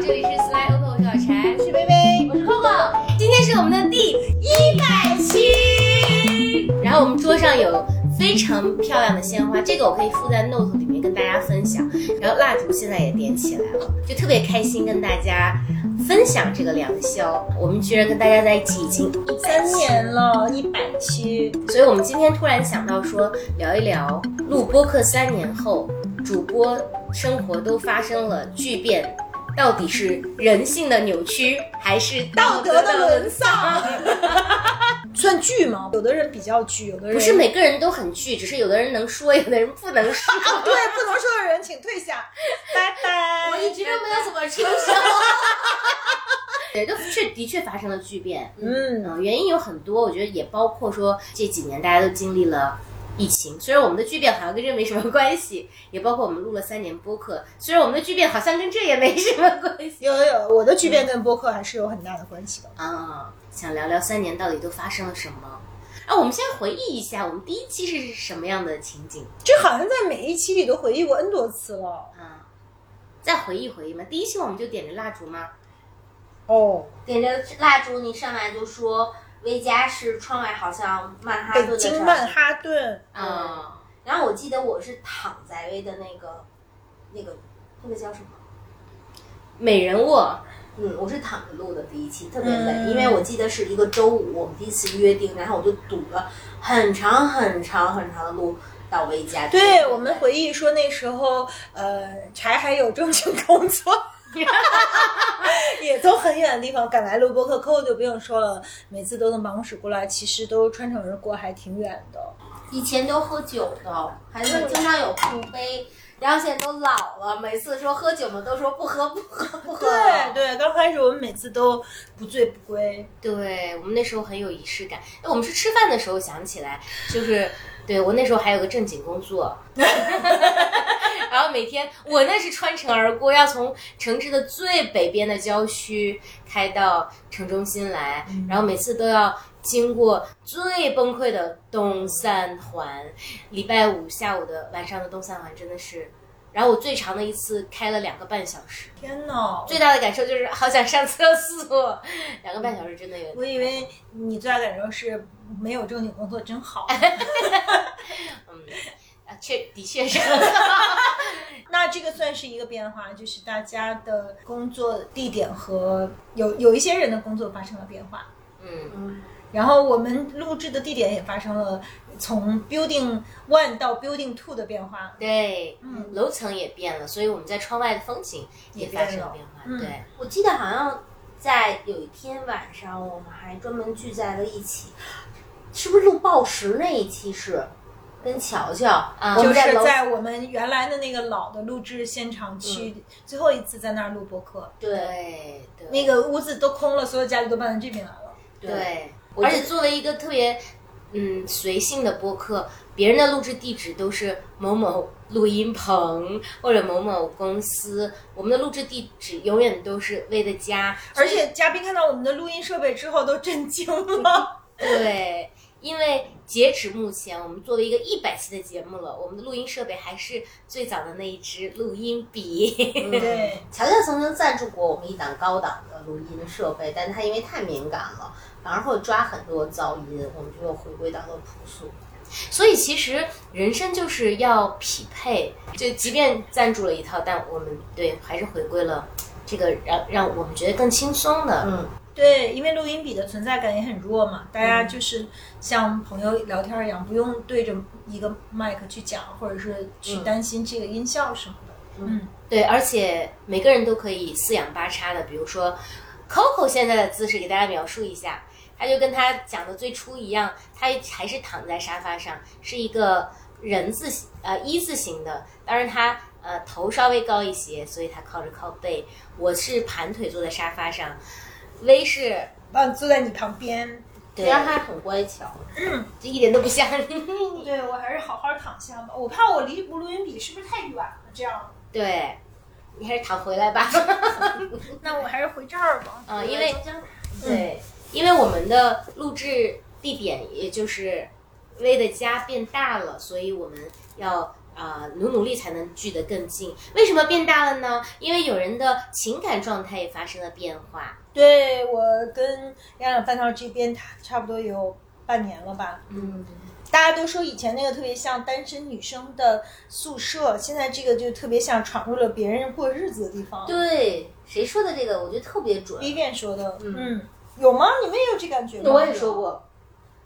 这里是 Sly Open，我是小柴，我是薇薇，我是 Coco，今天是我们的第一百期。然后我们桌上有非常漂亮的鲜花，这个我可以附在 Note 里面跟大家分享。然后蜡烛现在也点起来了，就特别开心跟大家分享这个良宵。我们居然跟大家在一起已经三年了，一百期，所以我们今天突然想到说聊一聊录播客三年后，主播生活都发生了巨变，到底是人性的扭曲，还是道德的沦丧？算剧吗？有的人比较剧，有的人不是每个人都很剧，只是有的人能说，有的人不能说。啊，对，不能说的人请退下，拜拜。我一直都没有怎么出声。对，都确的确发生了巨变。嗯，嗯，原因有很多，我觉得也包括说这几年大家都经历了疫情，虽然我们的巨变好像跟这没什么关系，也包括我们录了三年播客，虽然我们的巨变好像跟这也没什么关系有有有，我的剧变跟播客还是有很大的关系的。啊。想聊聊三年到底都发生了什么？啊，我们先回忆一下，我们第一期是什么样的情景这好像在每一期里都回忆过 N 多次了。啊？再回忆回忆嘛。第一期我们就点着蜡烛吗？哦，点着蜡烛，你上来就说薇家是窗外好像曼哈顿北的北京曼哈顿，嗯，然后我记得我是躺在薇的那个那个那个叫什么？美人卧。嗯，我是躺着录的第一期，特别累，嗯因为我记得是一个周五，我们第一次约定，然后我就堵了很长很长很长的路到薇家。对我们回忆说那时候，呃，柴还有正经工作。也从很远的地方赶来录播客，Coco 就不用说了，每次都能忙使过来，其实都穿城而过，还挺远的。以前都喝酒的，还是经常有碰杯。然后现在都老了，每次说喝酒嘛，都说不喝不喝不喝。对对，刚开始我们每次都不醉不归，对我们那时候很有仪式感。哎，我们是吃饭的时候想起来，就是对我那时候还有个正经工作，然后每天我那是穿城而过，要从城市的最北边的郊区开到城中心来，然后每次都要经过最崩溃的东三环。礼拜五下午的晚上的东三环真的是，然后我最长的一次开了两个半小时。天呐！最大的感受就是好想上厕所，两个半小时真的有。我以为你最大感受是没有正经工作真好。嗯，啊，确的确是。那这个算是一个变化，就是大家的工作地点和有有一些人的工作发生了变化。嗯，嗯，然后我们录制的地点也发生了从 building one 到 building two 的变化。对，嗯楼层也变了，所以我们在窗外的风景也发生了变化。嗯对，我记得好像在有一天晚上，我们还专门聚在了一起，是不是录报时那一期是跟乔乔？啊就是在我们原来的那个老的录制现场区，最后一次在那儿录播客，对对对，那个屋子都空了，所有家具都搬到这边来了。对，而且作为一个特别嗯随性的播客，别人的录制地址都是某某录音棚或者某某公司，我们的录制地址永远都是为的家，而且嘉宾看到我们的录音设备之后都震惊了。对，因为截止目前，我们作为一个一百期的节目了，我们的录音设备还是最早的那一支录音笔。对，乔乔曾经赞助过我们一档高档的录音设备，但他因为太敏感了，反而会抓很多噪音，我们就又回归到了朴素。所以其实人生就是要匹配，就即便赞助了一套，但我们对还是回归了这个让让我们觉得更轻松的。嗯，对，因为录音笔的存在感也很弱嘛，大家就是像朋友聊天一样，不用对着一个麦克去讲，或者是去担心这个音效什么的。嗯，对，而且每个人都可以四仰八叉的，比如说 Coco 现在的姿势，给大家描述一下，他就跟他讲的最初一样，他还是躺在沙发上，是一个人字形呃一字形的，当然他呃头稍微高一些，所以他靠着靠背，我是盘腿坐在沙发上，，V 是啊，坐在你旁边。对虽，然他很乖巧，嗯这一点都不像。对我还是好好躺下吧，我怕我离录音笔是不是太远了？这样，对，你还是躺回来吧。那我还是回这儿吧。啊、因为对，因为我们的录制地点也就是薇的家变大了，所以我们要啊、努努力才能聚得更近。为什么变大了呢？因为有人的情感状态也发生了变化。对我跟养养饭堂这边差差不多有半年了吧。嗯，大家都说以前那个特别像单身女生的宿舍，现在这个就特别像闯入了别人过日子的地方。对，谁说的这个？我觉得特别准。，Vivian 说的，嗯嗯，有吗？你们也有这感觉吗？我也说过，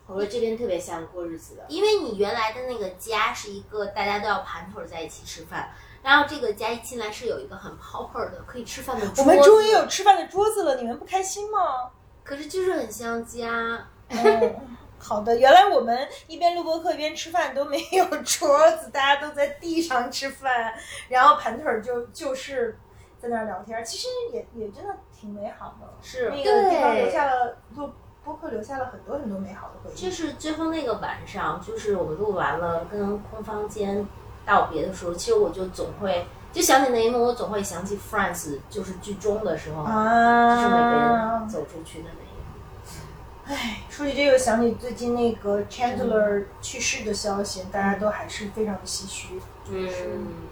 我说这边特别像过日子的。因为你原来的那个家是一个大家都要盘腿在一起吃饭，然后这个家一进来是有一个很 proper 的可以吃饭的桌子，我们终于有吃饭的桌子了，你们不开心吗？可是就是很像家。嗯，好的。原来我们一边录播课一边吃饭都没有桌子，大家都在地上吃饭，然后盘腿儿就就是在那儿聊天，其实也也真的挺美好的。是那个地方对留下了录播客留下了很多很多美好的回忆。就是最后那个晚上，就是我们录完了跟空房间道别的时候，其实我就总会就想起那一幕，我总会想起 Friends，就是剧中的时候，就是每个啊人，走出去的那一幕。唉，说起这个，想起最近那个 Chandler 去世的消息，大家都还是非常的唏嘘。嗯，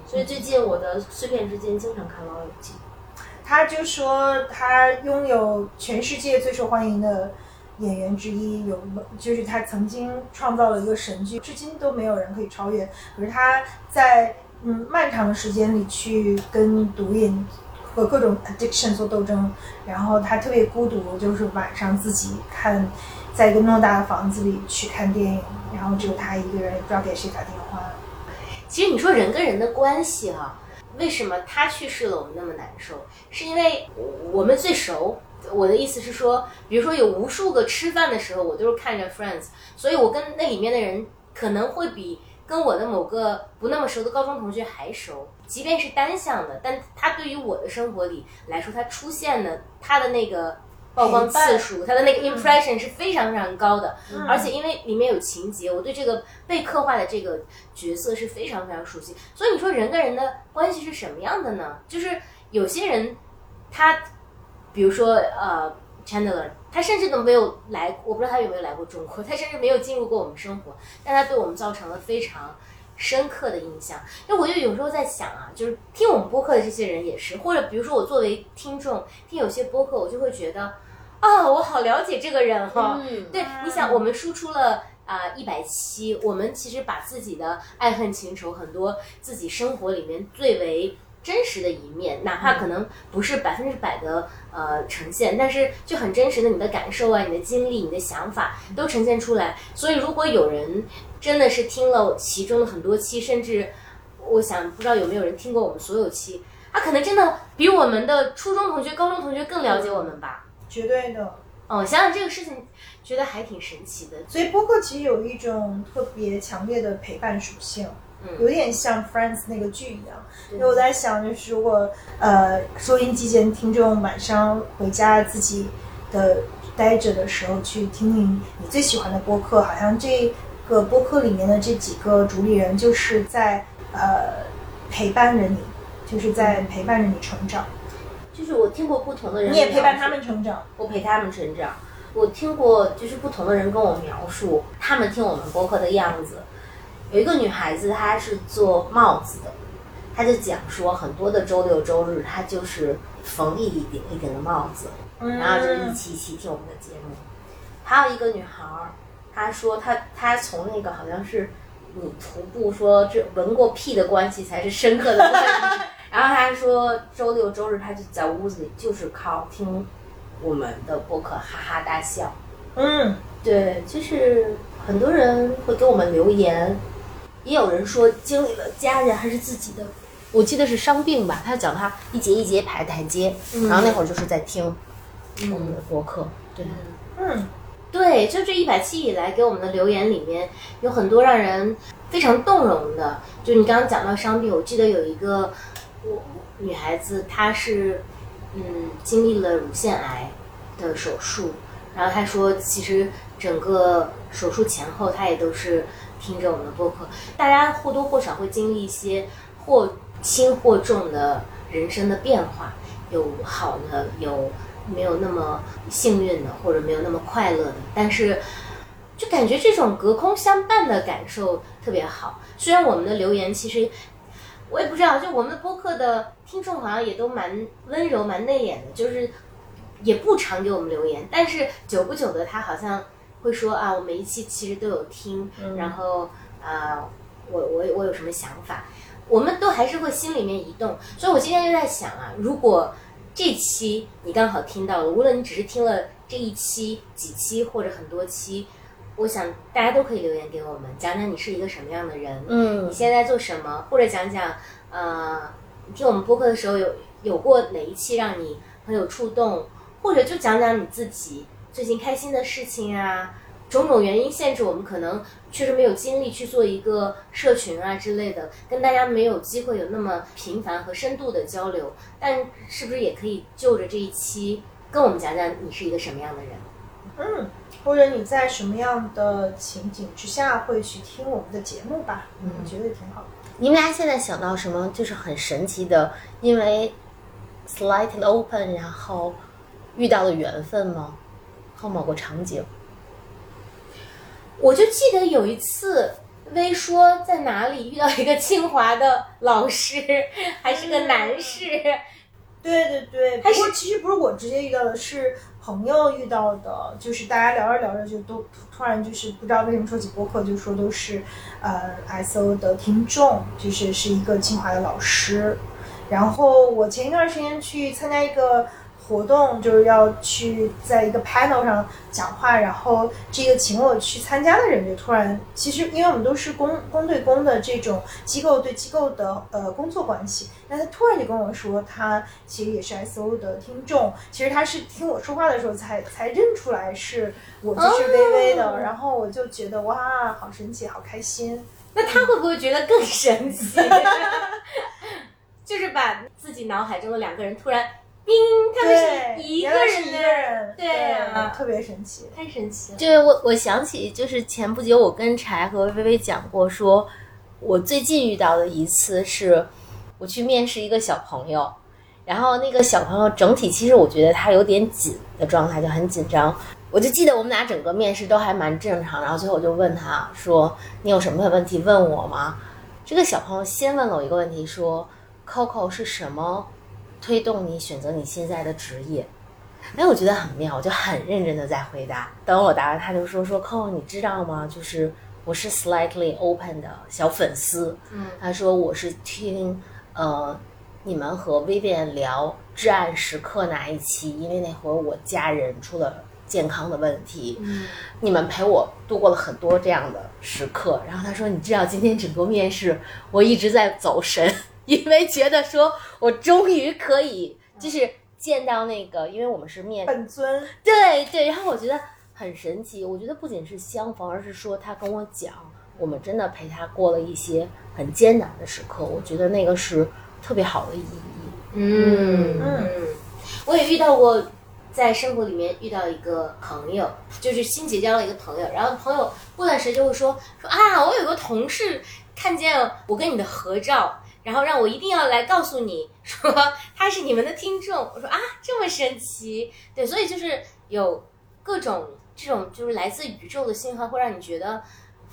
所以最近我的碎片之间经常看《老友记》。他就说他拥有全世界最受欢迎的演员之一，有就是他曾经创造了一个神剧，至今都没有人可以超越。可是他在嗯漫长的时间里去跟毒瘾和各种 addiction 做斗争，然后他特别孤独，就是晚上自己看，在一个偌大的房子里去看电影，然后只有他一个人，也不知道给谁打电话。其实你说人跟人的关系哈、为什么他去世了我们那么难受？是因为我们最熟。我的意思是说，比如说有无数个吃饭的时候，我都是看着 Friends，所以我跟那里面的人可能会比跟我的某个不那么熟的高中同学还熟。即便是单向的，但他对于我的生活里来说，他出现的他的那个曝光次数，他的那个 impression 是非常非常高的。而且因为里面有情节，我对这个被刻画的这个角色是非常非常熟悉。所以你说人跟人的关系是什么样的呢？就是有些人他，比如说呃 Chandler，他甚至都没有来，我不知道他有没有来过中国，他甚至没有进入过我们生活，但他对我们造成了非常。深刻的印象，因为我就有时候在想啊，就是听我们播客的这些人也是，或者比如说我作为听众听有些播客，我就会觉得，啊、我好了解这个人哈、嗯，对，你想，我们输出了啊一百期，我们其实把自己的爱恨情仇，很多自己生活里面最为真实的一面，哪怕可能不是百分之百的呃呈现，但是就很真实的你的感受啊、你的经历、你的想法都呈现出来。所以，如果有人真的是听了其中的很多期，甚至我想不知道有没有人听过我们所有期，他可能真的比我们的初中同学、高中同学更了解我们吧。绝对的。哦，想想这个事情，觉得还挺神奇的。所以播客其实有一种特别强烈的陪伴属性，嗯有点像 Friends 那个剧一样。因为我在想，就是如果呃收音机前听众晚上回家自己的待着的时候，去听听你最喜欢的播客，好像这个播客里面的这几个主理人就是在呃陪伴着你，就是在陪伴着你成长，就是我听过不同的人，你也陪伴他们，成长。我陪他们成长。我听过就是不同的人跟我描述他们听我们播客的样子。有一个女孩子，她是做帽子的，她就讲说很多的周六周日，她就是缝一顶一顶的帽子，嗯然后就一起一起听我们的节目。还有一个女孩儿，她说她她从那个好像是你徒步说这闻过屁的关系才是深刻的关系，然后他说周六周日他就在屋子里就是靠听我们的播客哈哈大笑。嗯，对，就是很多人会给我们留言，也有人说经历了家人还是自己的，我记得是伤病吧，他讲他一节一节排台阶，然后那会儿就是在听我们的播客，对，嗯，对，就这一百期以来给我们的留言里面，有很多让人非常动容的。就你刚刚讲到伤病，我记得有一个我女孩子，她是嗯经历了乳腺癌的手术，然后她说，其实整个手术前后，她也都是听着我们的播客。大家或多或少会经历一些或轻或重的人生的变化，有好的，有没有那么幸运的，或者没有那么快乐的。但是，就感觉这种隔空相伴的感受特别好。虽然我们的留言其实我也不知道，就我们的播客的听众好像也都蛮温柔、蛮内敛的，就是也不常给我们留言，但是久不久的他好像会说啊，我每一期其实都有听，然后啊，我我我有什么想法，我们都还是会心里面移动。所以我今天就在想啊，如果这期你刚好听到了，无论你只是听了这一期、几期或者很多期。我想大家都可以留言给我们，讲讲你是一个什么样的人，嗯你现在做什么，或者讲讲，呃，你听我们播客的时候有有过哪一期让你很有触动，或者就讲讲你自己最近开心的事情啊，种种原因限制我们可能确实没有精力去做一个社群啊之类的，跟大家没有机会有那么频繁和深度的交流，但是不是也可以就着这一期跟我们讲讲你是一个什么样的人？嗯，或者你在什么样的情景之下会去听我们的节目吧？嗯，我觉得挺好的。你们俩现在想到什么就是很神奇的，因为 slightly open 然后遇到的缘分吗？和某个场景？我就记得有一次，微说在哪里遇到一个清华的老师，还是个男士。对对对，还是不过其实不是我直接遇到的，是朋友遇到的，就是大家聊着聊着就都突然就是不知道为什么说起播客，就说都是呃 SO 的听众，就是是一个清华的老师。然后我前一段时间去参加一个活动，就是要去在一个 panel 上讲话，然后这个请我去参加的人就突然，其实因为我们都是公公对公的这种机构对机构的呃工作关系，那他突然就跟我说，他其实也是 SO 的听众，其实他是听我说话的时候才才认出来是我就是微微的，然后我就觉得哇，好神奇，好开心。那他会不会觉得更神奇？就是把自己脑海中的两个人突然，冰，他们，是一个人一个人，对啊特别神奇。太神奇了。就是我我想起，就是前不久我跟柴和微微讲过说，我最近遇到的一次是，我去面试一个小朋友，然后那个小朋友整体其实我觉得他有点紧的状态，就很紧张。我就记得我们俩整个面试都还蛮正常，然后最后我就问他说：“你有什么问题问我吗？”这个小朋友先问了我一个问题，说：“Coco 是什么推动你选择你现在的职业？”哎，我觉得很妙，我就很认真的在回答。等我答完，他就说说 Coco，你知道吗？就是我是 slightly open 的小粉丝。嗯，他说我是听呃你们和 Vivian 聊至暗时刻那一期，因为那会儿我家人出了健康的问题，嗯，你们陪我度过了很多这样的时刻。然后他说，你知道今天整个面试我一直在走神，因为觉得说我终于可以就是见到那个，因为我们是面本尊，对对，然后我觉得很神奇。我觉得不仅是相逢，而是说他跟我讲，我们真的陪他过了一些很艰难的时刻。我觉得那个是特别好的意义。嗯嗯我也遇到过，在生活里面遇到一个朋友，就是新结交了一个朋友，然后朋友过段时间就会说说啊，我有个同事看见我跟你的合照，然后让我一定要来告诉你说他是你们的听众。我说啊，这么神奇，对，所以就是有各种这种就是来自宇宙的信号，会让你觉得，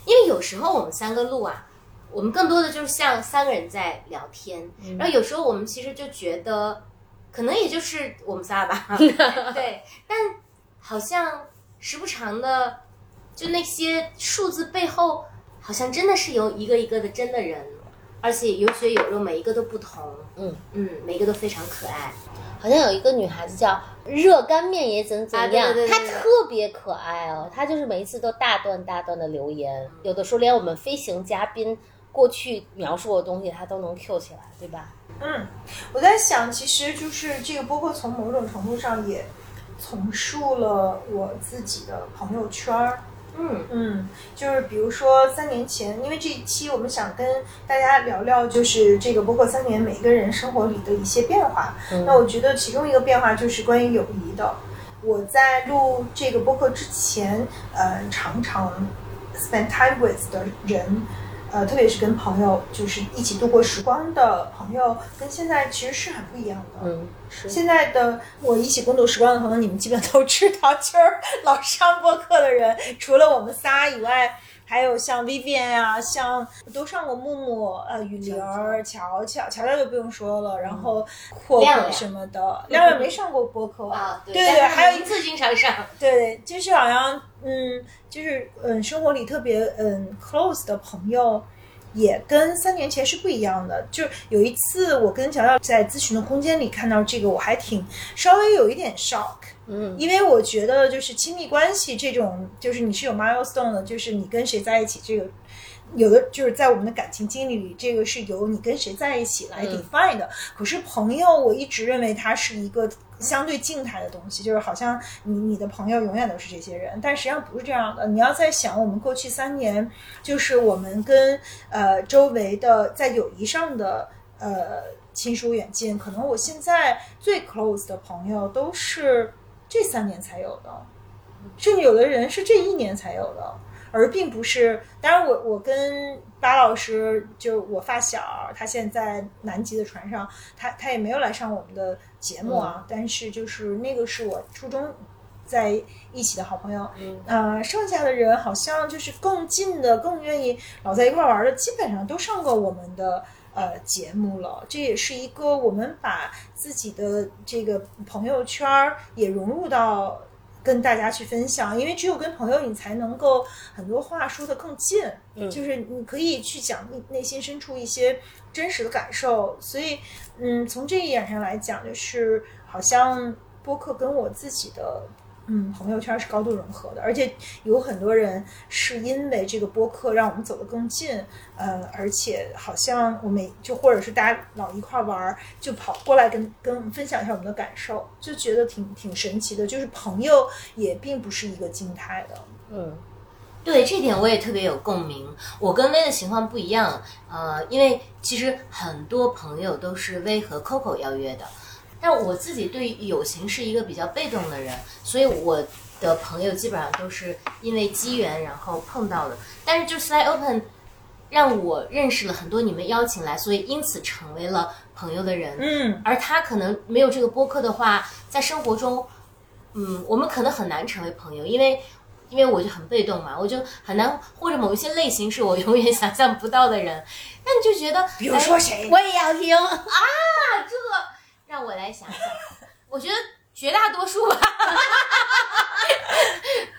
因为有时候我们三个录啊。我们更多的就是像三个人在聊天，然后有时候我们其实就觉得，可能也就是我们仨吧，对，但好像时不常的，就那些数字背后，好像真的是由一个一个的真的人，而且有血有肉，每一个都不同，嗯嗯，每一个都非常可爱，好像有一个女孩子叫热干面也怎怎样，啊对对对对她特别可爱哦。她就是每一次都大段大段的留言，有的时候连我们飞行嘉宾过去描述的东西，她都能 Q 起来，对吧？嗯，我在想，其实就是这个播客从某种程度上也重塑了我自己的朋友圈儿。嗯嗯，就是比如说三年前，因为这一期我们想跟大家聊聊，就是这个播客三年每个人生活里的一些变化。嗯那我觉得其中一个变化就是关于友谊的。我在录这个播客之前，呃，常常 spend time with 的人，呃，特别是跟朋友就是一起度过时光的朋友，跟现在其实是很不一样的。嗯，是现在的我一起共度时光的朋友，你们基本都知道，就是老上播客的人，除了我们仨以外。还有像 Vivian 啊，像都上过木木，呃，雨玲儿、乔乔，乔乔就不用说了，然后阔阔什么的，亮亮没上过播客啊，对对，还有一一次经常上，对，就是好像，嗯，就是嗯，生活里特别嗯 close 的朋友，也跟三年前是不一样的。就有一次，我跟乔乔在咨询的空间里看到这个，我还挺稍微有一点 shock，嗯，因为我觉得就是亲密关系这种，就是你是有 milestone 的，就是你跟谁在一起，这个有的就是在我们的感情经历里，这个是由你跟谁在一起来 define 的。可是朋友，我一直认为它是一个相对静态的东西，就是好像你你的朋友永远都是这些人，但实际上不是这样的。你要在想，我们过去三年，就是我们跟呃周围的在友谊上的呃亲疏远近，可能我现在最 close 的朋友都是这三年才有的，甚至有的人是这一年才有的。而并不是，当然我我跟巴老师，就我发小，他现在南极的船上，他他也没有来上我们的节目啊。但是就是那个是我初中在一起的好朋友，嗯呃，剩下的人好像就是更近的、更愿意老在一块玩的，基本上都上过我们的。呃，节目了，这也是一个我们把自己的这个朋友圈儿也融入到跟大家去分享，因为只有跟朋友，你才能够很多话说得更近，嗯就是你可以去讲你内心深处一些真实的感受。所以，嗯，从这一点上来讲，就是好像播客跟我自己的。嗯，朋友圈是高度融合的，而且有很多人是因为这个播客让我们走得更近，呃，而且好像我们就或者是大家老一块玩儿，就跑过来跟跟我们分享一下我们的感受，就觉得挺挺神奇的。就是朋友也并不是一个静态的，嗯对这点我也特别有共鸣。我跟薇的情况不一样，呃，因为其实很多朋友都是薇和 Coco 邀约的，但我自己对友情是一个比较被动的人，所以我的朋友基本上都是因为机缘然后碰到的。但是就 Slide Open 让我认识了很多你们邀请来，所以因此成为了朋友的人。嗯，而他可能没有这个播客的话，在生活中，嗯，我们可能很难成为朋友，因为因为我就很被动嘛，我就很难，或者某一些类型是我永远 想象不到的人，那你就觉得，比如说谁？我也要听。啊，这个让我来想想，我觉得绝大多数吧，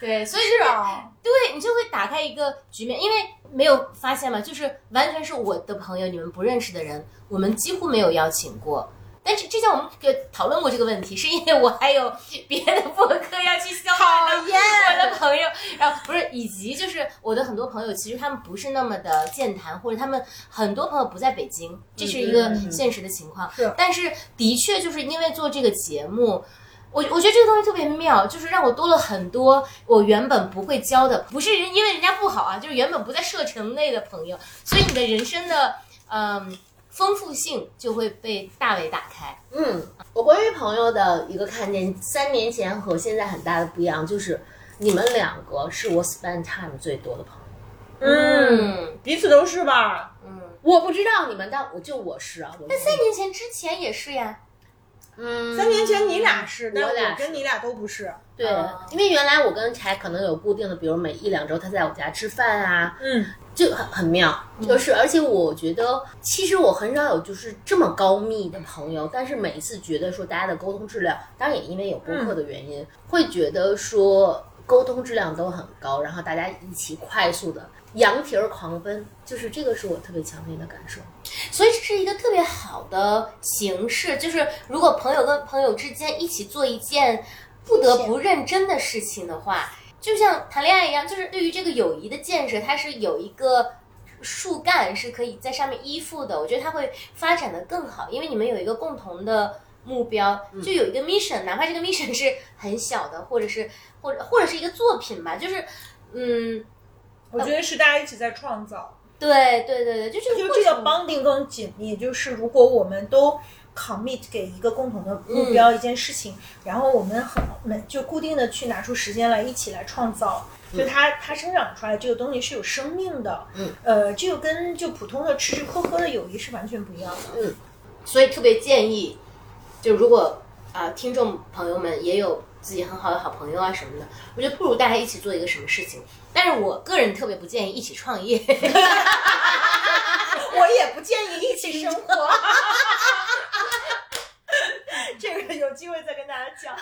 对，所以是啊，对你就会打开一个局面，因为没有发现嘛，就是完全是我的朋友，你们不认识的人，我们几乎没有邀请过。但是之前我们给讨论过这个问题，是因为我还有别的博客要去消化的讨厌。我的朋友，然后不是，以及就是我的很多朋友，其实他们不是那么的健谈，或者他们很多朋友不在北京，这是一个现实的情况。是。但是的确就是因为做这个节目，我我觉得这个东西特别妙，就是让我多了很多我原本不会交的，不是人因为人家不好啊，就是原本不在射程内的朋友，所以你的人生的嗯丰富性就会被大为打开。嗯，我关于朋友的一个看见，三年前和现在很大的不一样，就是你们两个是我 spend time 最多的朋友。嗯，彼此都是吧？嗯，我不知道你们，但我就我是啊。那三年前之前也是呀。嗯，三年前你俩是，但我俩跟你俩都不是。对哦，因为原来我跟柴可能有固定的，比如每一两周他在我家吃饭啊，嗯，就很很妙，就是而且我觉得，其实我很少有就是这么高密的朋友，但是每一次觉得说大家的沟通质量，当然也因为有播客的原因，会觉得说沟通质量都很高，然后大家一起快速的羊蹄儿狂奔，就是这个是我特别强烈的感受。所以这是一个特别好的形式，就是如果朋友跟朋友之间一起做一件不得不认真的事情的话，就像谈恋爱一样，就是对于这个友谊的建设，它是有一个树干是可以在上面依附的。我觉得它会发展的更好，因为你们有一个共同的目标，就有一个 mission，、哪怕这个 mission 是很小的，或者是或者或者是一个作品吧，就是嗯，我觉得是大家一起在创造。对对对对，就这个就这个 bonding 更紧密，就是如果我们都 commit 给一个共同的目标、一件事情，然后我们很每就固定的去拿出时间来一起来创造。就它它生长出来这个东西是有生命的，嗯，呃，这个跟就普通的吃吃喝喝的友谊是完全不一样的。嗯，所以特别建议，就如果啊、听众朋友们也有自己很好的好朋友啊什么的，我觉得不如大家一起做一个什么事情。但是我个人特别不建议一起创业，我也不建议一起生活。这个有机会再跟大家讲。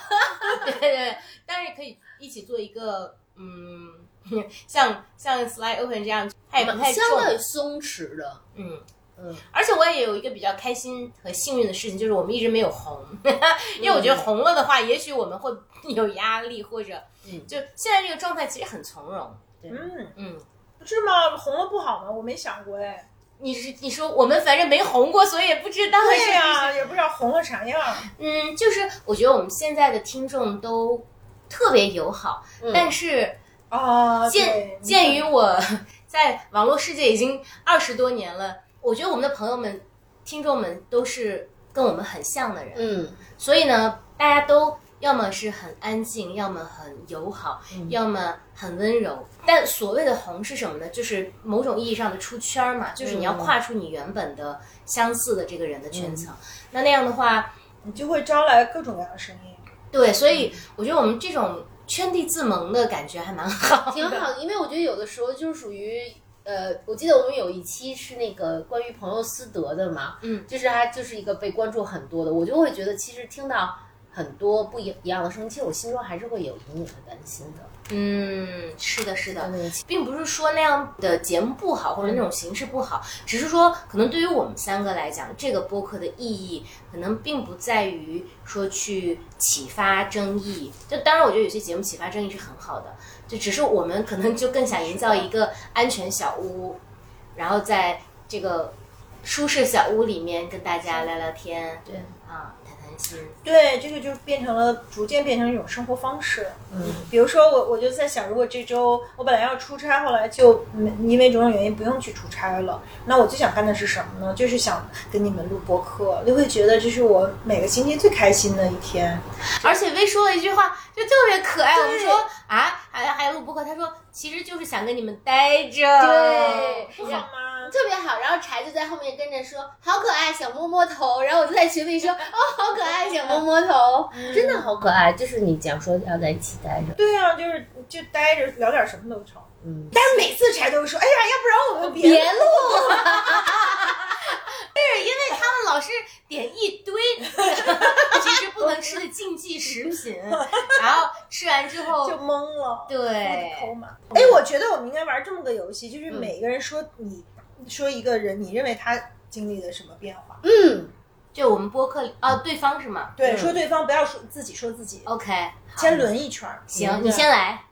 对对对，但是可以一起做一个，嗯，像像 Slide Open 这样，它也不太重，相对松弛的，嗯嗯。而且我也有一个比较开心和幸运的事情，就是我们一直没有红，因为我觉得红了的话，也许我们会有压力，或者，嗯就现在这个状态其实很从容，嗯，嗯。是吗？红了不好吗？我没想过哎。你是你说我们反正没红过，所以也不知道是对呀、也不知道红了啥样。嗯，就是我觉得我们现在的听众都特别友好，但是啊，鉴鉴于我 在网络世界已经二十多年了，我觉得我们的朋友们、听众们都是跟我们很像的人，嗯所以呢，大家都要么是很安静，要么很友好，要么很温柔。但所谓的红是什么呢？就是某种意义上的出圈儿嘛，就是你要跨出你原本的相似的这个人的圈层。那那样的话，你就会招来各种各样的声音。对，所以我觉得我们这种圈地自萌的感觉还蛮好，挺好的，因为我觉得有的时候就是属于。呃，我记得我们有一期是那个关于朋友私德的嘛，嗯，就是他就是一个被关注很多的，我就会觉得其实听到很多不一一样的声音，其实我心中还是会有隐隐的担心的。嗯，是的，是的，嗯并不是说那样的节目不好，或者那种形式不好，只是说可能对于我们三个来讲，这个播客的意义可能并不在于说去启发争议。就当然，我觉得有些节目启发争议是很好的，就只是我们可能就更想营造一个安全小屋，然后在这个舒适小屋里面跟大家聊聊天，对啊，心。对，这个就变成了逐渐变成一种生活方式。嗯，比如说我我就在想，如果这周我本来要出差，后来就没因为种种原因不用去出差了，那我最想干的是什么呢？就是想跟你们录播客，就会觉得这是我每个星期最开心的一天。而且薇说了一句话，就特别可爱。我们说啊，还还录播客，他说其实就是想跟你们待着。对不好吗？特别好。然后柴就在后面跟着说：“好可爱，想摸摸头。”然后我就在群里说：“ 哦，好可爱，想摸摸头，真的好可爱。”就是你讲说要在一起待着，对啊，就是就待着聊点什么都成。嗯，但是每次柴都会说：“哎呀，要不然我们别别录。是因为他们老是点一堆 其实不能吃的禁忌食品，然后吃完之后就懵了。”对抠嘛。哎，我觉得我们应该玩这么个游戏，就是每个人说你说一个人，你认为他经历了什么变化？嗯，就我们播客里哦，对方是吗对，嗯说对方，不要说自己，说自己。？OK，好先轮一圈儿。行，嗯你先来。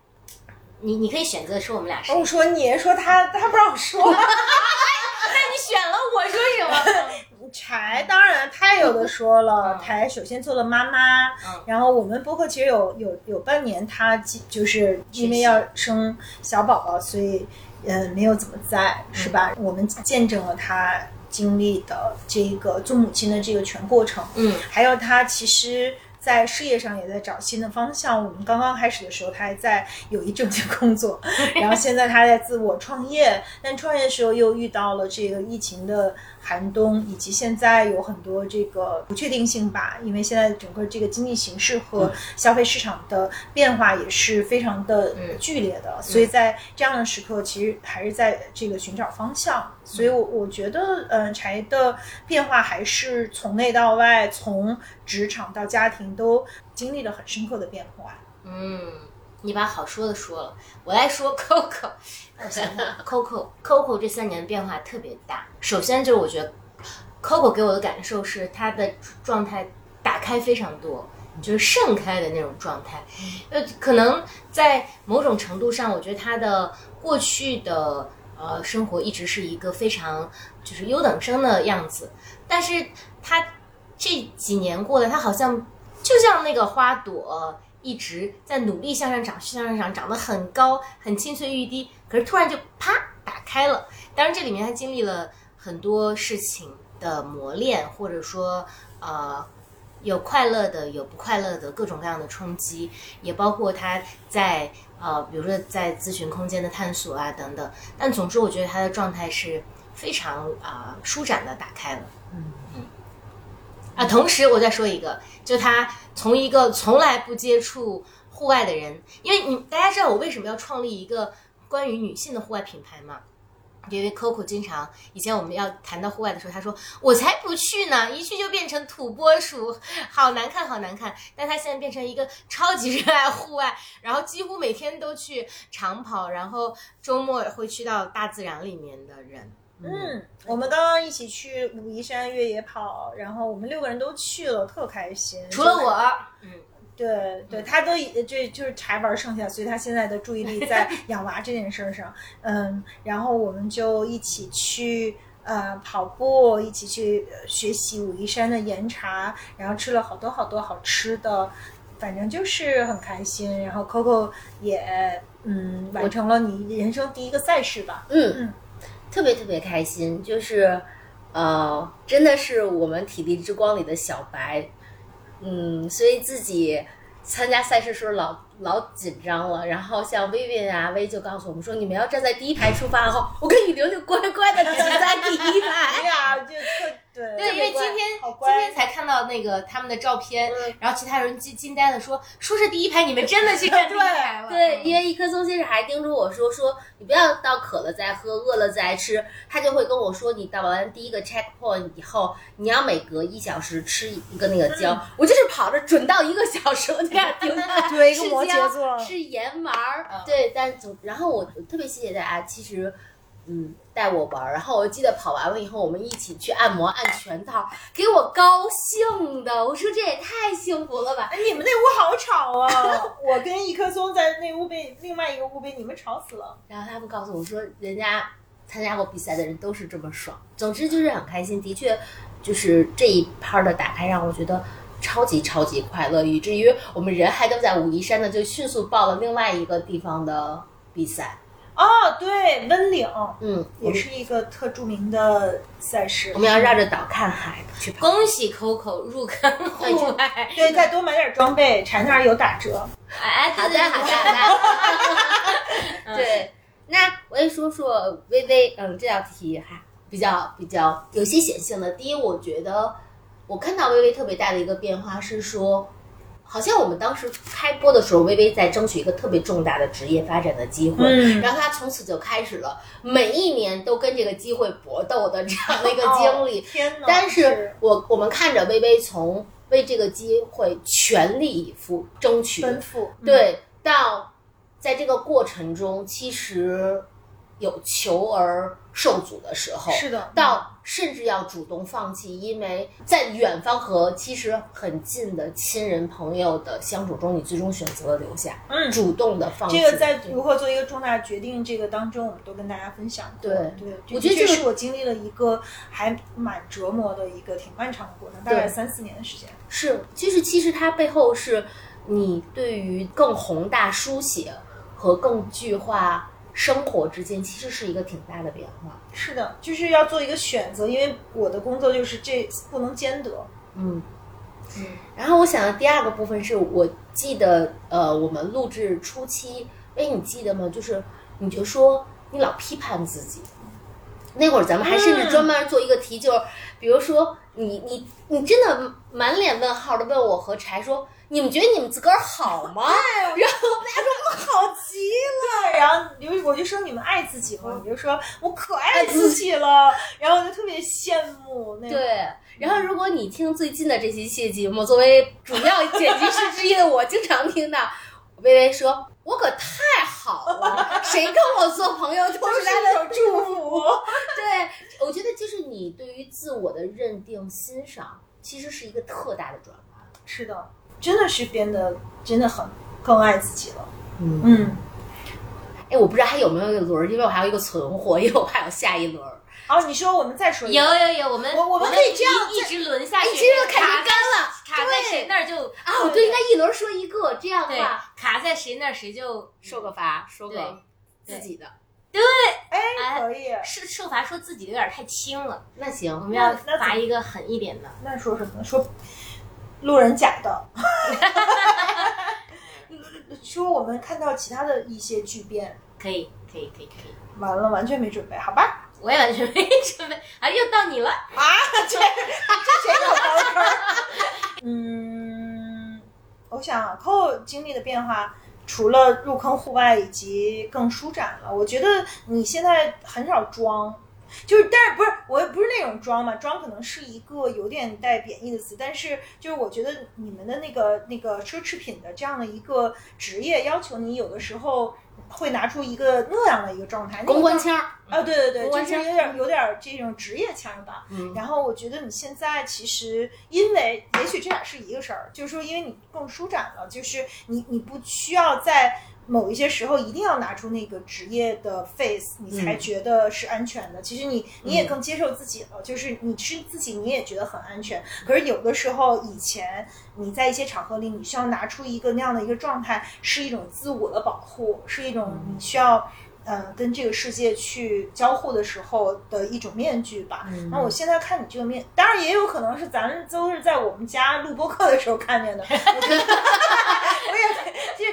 你你可以选择说我们俩谁，我说你说他，他不让我说。那 你选了我说什么？柴当然太有的说了，嗯柴首先做了妈妈，嗯然后我们播客其实有有有半年，他即就是因为要生小宝宝，所以呃没有怎么在，是吧？我们见证了他经历的这个做母亲的这个全过程，嗯，还有他其实。在事业上也在找新的方向。我们刚刚开始的时候，他还在有一正经工作，然后现在他在自我创业，但创业的时候又遇到了这个疫情的寒冬，以及现在有很多这个不确定性吧。因为现在整个这个经济形势和消费市场的变化也是非常的剧烈的，所以在这样的时刻，其实还是在这个寻找方向。所以我，我觉得，嗯，产业的变化还是从内到外，从职场到家庭都经历了很深刻的变化。嗯，你把好说的说了，我来说 Coco。我想想，Coco，Coco 这三年的变化特别大。首先就是我觉得 Coco 给我的感受是他的状态打开非常多，就是盛开的那种状态。呃，可能在某种程度上，我觉得他的过去的呃生活一直是一个非常就是优等生的样子，但是他这几年过来，他好像就像那个花朵。一直在努力向上长，向上长，长得很高，很青翠欲滴。可是突然就啪打开了。当然，这里面他经历了很多事情，的磨练，或者说呃。有快乐的，有不快乐的，各种各样的冲击，也包括他在呃，比如说在咨询空间的探索啊等等。但总之，我觉得他的状态是非常啊、舒展的，打开了。嗯。啊，同时我再说一个，就他从一个从来不接触户外的人，因为你大家知道我为什么要创立一个关于女性的户外品牌吗？因为 Coco 经常以前我们要谈到户外的时候，他说我才不去呢，一去就变成土拨鼠，好难看，好难看。但他现在变成一个超级热爱户外，然后几乎每天都去长跑，然后周末会去到大自然里面的人。嗯，我们刚刚一起去武夷山越野跑，然后我们六个人都去了，特开心。除了我，嗯，对对，他都以这就是柴玩剩下，所以他现在的注意力在养娃这件事上。嗯，然后我们就一起去呃跑步，一起去呃学习武夷山的岩茶，然后吃了好多好多好吃的，反正就是很开心。然后 Coco 也嗯完成了你人生第一个赛事吧？嗯嗯，特别特别开心，就是呃，真的是我们体力之光里的小白，嗯，所以自己参加赛事时候老老紧张了。然后像薇薇啊，薇就告诉我们说，你们要站在第一排出发后，我跟雨玲就乖乖的站在第一哎。呀，就特对对，因为今天今天才看到那个他们的照片，嗯然后其他人惊惊呆了，说说是第一排，你们真的去站第一排了？对，因为为一棵松先生还叮嘱我说说你不要到渴了再喝，饿了再吃。他就会跟我说，你到完第一个 checkpoint 以后，你要每隔一小时吃一个那个胶。我就是跑着准到一个小时，我就要停下来对一个吃摩羯胶座吃盐丸儿。嗯对，但总然后我特别谢谢大家，其实。嗯，带我玩儿，然后我记得跑完了以后，我们一起去按摩按全套，给我高兴的。我说这也太幸福了吧！哎，你们那屋好吵啊！我跟一棵松在那屋被另外一个屋被你们吵死了。然后他们告诉我说，人家参加过比赛的人都是这么爽。总之就是很开心，的确就是这一拍的打开让我觉得超级超级快乐，以至于我们人还都在武夷山呢，就迅速报了另外一个地方的比赛。哦，对，温岭嗯，也是一个特著名的赛事。我们要绕着岛看海去跑。恭喜 Coco 入坑户外。对，再多买点装备，柴那儿有打折。哎，好的，好的，好的。对，那我也说说微微，嗯，这道题哈比较比较有些显性的。第一，我觉得我看到微微特别大的一个变化是说，好像我们当时开播的时候，微微在争取一个特别重大的职业发展的机会，嗯然后她从此就开始了每一年都跟这个机会搏斗的这样的一个 经历。哦天哪！但是我我们看着微微从为这个机会全力以赴争取，奔赴，嗯，对，到在这个过程中，其实有求而受阻的时候，是的，到甚至要主动放弃，因为在远方和其实很近的亲人朋友的相处中，你最终选择了留下，嗯，主动的放弃。这个在如何做一个重大决定这个当中，我们都跟大家分享过。对对，我觉得这个是我经历了一个还蛮折磨的一个挺漫长的过程，大概三四年的时间。是，就是其实它背后是你对于更宏大书写和更具化生活之间，其实是一个挺大的变化。是的，就是要做一个选择，因为我的工作就是这不能兼得。嗯嗯，然后我想的第二个部分是我记得，呃，我们录制初期，哎，你记得吗？就是你就说你老批判自己，那会儿咱们还甚至专门做一个题，就是比如说你你你真的满脸问号的问我和柴说，你们觉得你们自个儿好吗？然后大家说好极了，然后比如我就说你们爱自己吗？你就说我可爱自己了，然后我就特别羡慕那个。对，然后如果你听最近的这期戏节目，作为主要剪辑师之一的我，经常听到微微说：“我可太好了，谁跟我做朋友都都是是他的祝福。对，我觉得就是你对于自我的认定、欣赏，其实是一个特大的转换。是的，真的是变得真的很更爱自己了。嗯，嗯，哎，我不知道还有没有一轮，因为我还有一个存货，因为我还有下一轮儿。好，你说我们再说一个有有有，我们我我们可以这样一一直轮下去，哎其实都感觉卡干了卡在谁那儿就啊，我对，应该一轮说一个，这样的对话卡在谁那儿谁就受个罚，说个自己的。对，哎，可以。是受罚说自己有点太轻了，那行，我们要罚一个狠一点的。那说什么？说路人甲的，说我们看到其他的一些巨变，可以，可以，可以，可以。完了，完全没准备，好吧？我也完全没准备，啊，又到你了。啊，这这谁有高坑？嗯，我想啊扣经历的变化，除了入坑户外以及更舒展了，我觉得你现在很少装。就是，但是不是我不是那种装嘛？装可能是一个有点带贬义的词，但是就是我觉得你们的那个那个奢侈品的这样的一个职业，要求你有的时候会拿出一个那样的一个状态，公关腔儿啊，对对对，就是有点有点这种职业腔吧。嗯然后我觉得你现在其实，因为也许这俩是一个事儿，就是说因为你更舒展了，就是你你不需要在某一些时候一定要拿出那个职业的 face，你才觉得是安全的。其实你你也更接受自己了，就是你是自己，你也觉得很安全。可是有的时候，以前你在一些场合里，你需要拿出一个那样的一个状态，是一种自我的保护，是一种你需要。嗯，跟这个世界去交互的时候的一种面具吧。那我现在看你这个面，当然也有可能是咱都是在我们家录播课的时候看见的。我觉得 我也就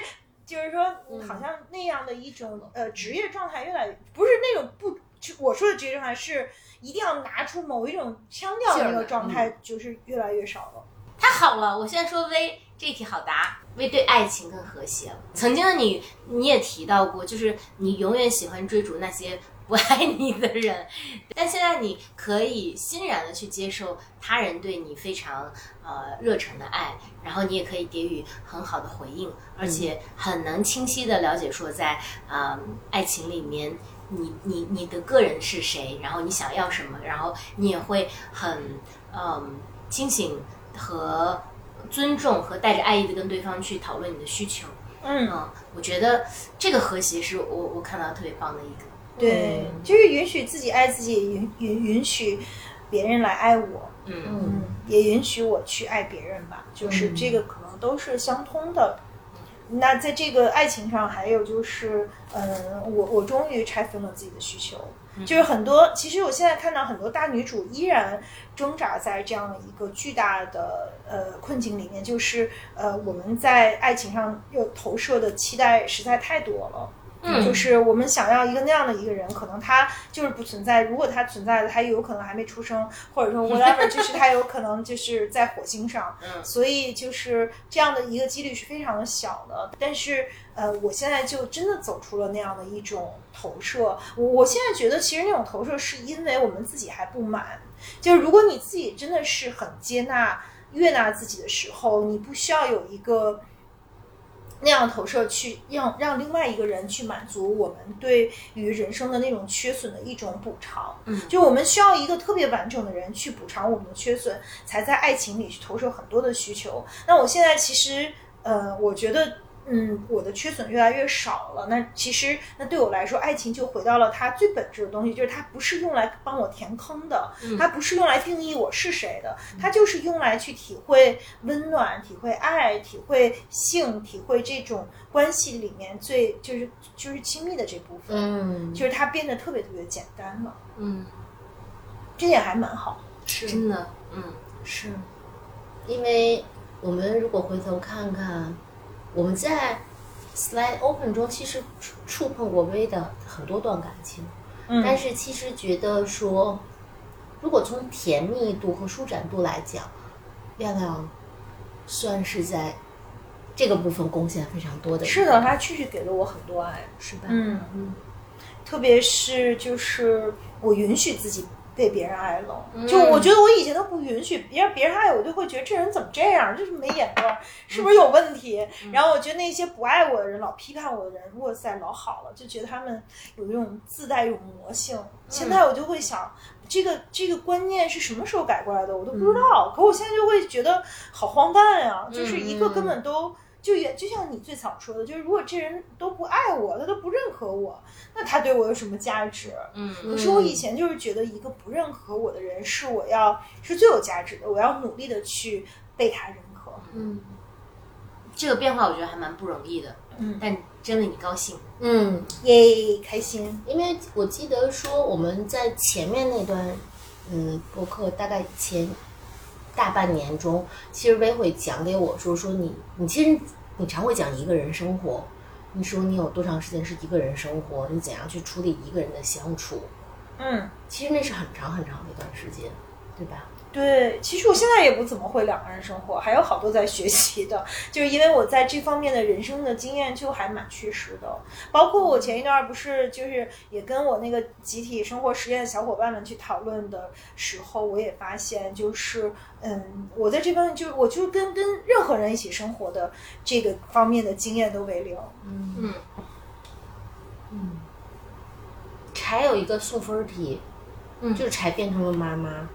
就是说，好像那样的一种呃职业状态越来越不是那种不，就我说的职业状态是一定要拿出某一种腔调的那个状态，就是越来越少了。太好了，我现在说微这题好答，，V 对爱情更和谐了。曾经的你，你也提到过，就是你永远喜欢追逐那些不爱你的人，但现在你可以欣然的去接受他人对你非常呃热忱的爱，然后你也可以给予很好的回应，而且很能清晰的了解说在呃爱情里面。你你你的个人是谁？然后你想要什么？然后你也会很嗯清醒和尊重和带着爱意的跟对方去讨论你的需求。嗯，嗯，我觉得这个和谐是我我看到特别棒的一个。对，就是允许自己爱自己，允允允许别人来爱我。嗯。嗯，也允许我去爱别人吧，就是这个可能都是相通的。那在这个爱情上，还有就是，嗯，我我终于拆分了自己的需求，就是很多，其实我现在看到很多大女主依然挣扎在这样的一个巨大的呃困境里面，就是呃我们在爱情上又投射的期待实在太多了。嗯就是我们想要一个那样的一个人，可能他就是不存在。如果他存在了，他有可能还没出生，或者说 whatever，就是他有可能就是在火星上。嗯所以就是这样的一个几率是非常的小的。但是呃，我现在就真的走出了那样的一种投射。我我现在觉得，其实那种投射是因为我们自己还不满。就是如果你自己真的是很接纳、悦纳自己的时候，你不需要有一个。那样投射去让让另外一个人去满足我们对于人生的那种缺损的一种补偿，嗯就我们需要一个特别完整的人去补偿我们的缺损，才在爱情里去投射很多的需求。那我现在其实，呃，我觉得。嗯，我的缺损越来越少了。那其实，那对我来说，爱情就回到了它最本质的东西，就是它不是用来帮我填坑的，它不是用来定义我是谁的，它就是用来去体会温暖、体会爱、体会性、体会这种关系里面最就是就是亲密的这部分，嗯，就是它变得特别特别简单了，嗯，这点还蛮好。是真的，嗯是，因为我们如果回头看看，我们在 Slide Open 中其实触触碰过微的很多段感情，嗯但是其实觉得说，如果从甜蜜度和舒展度来讲，亮亮算是在这个部分贡献非常多的。是的，，他确实给了我很多爱。是吧？嗯嗯，特别是就是我允许自己被别人爱了，嗯就我觉得我以前都不允许别人别人爱我，就会觉得这人怎么这样，就是没眼光，是不是有问题？然后我觉得那些不爱我的人，老批判我的人，哇塞，老好了，就觉得他们有一种自带一种魔性。现在我就会想。这个这个观念是什么时候改过来的？我都不知道。可我现在就会觉得好荒诞呀、就是一个根本都就也就像你最早说的，就是如果这人都不爱我，他都不认可我，那他对我有什么价值？嗯可是我以前就是觉得一个不认可我的人是我要是最有价值的，我要努力的去被他认可。嗯，这个变化我觉得还蛮不容易的，嗯但真为你高兴。嗯，耶，开心。因为我记得说我们在前面那段，嗯，博客大概前大半年中，其实薇会讲给我说，说你你其实你常会讲一个人生活，你说你有多长时间是一个人生活，你怎样去处理一个人的相处，嗯，其实那是很长很长的一段时间，对吧？对，其实我现在也不怎么会两个人生活，还有好多在学习的，就是因为我在这方面的人生的经验就还蛮缺失的。包括我前一段不是就是也跟我那个集体生活实验的小伙伴们去讨论的时候，我也发现就是嗯，我在这方面就我就跟跟任何人一起生活的这个方面的经验都为零。嗯嗯，嗯。柴有一个送分题，嗯就是柴变成了妈妈。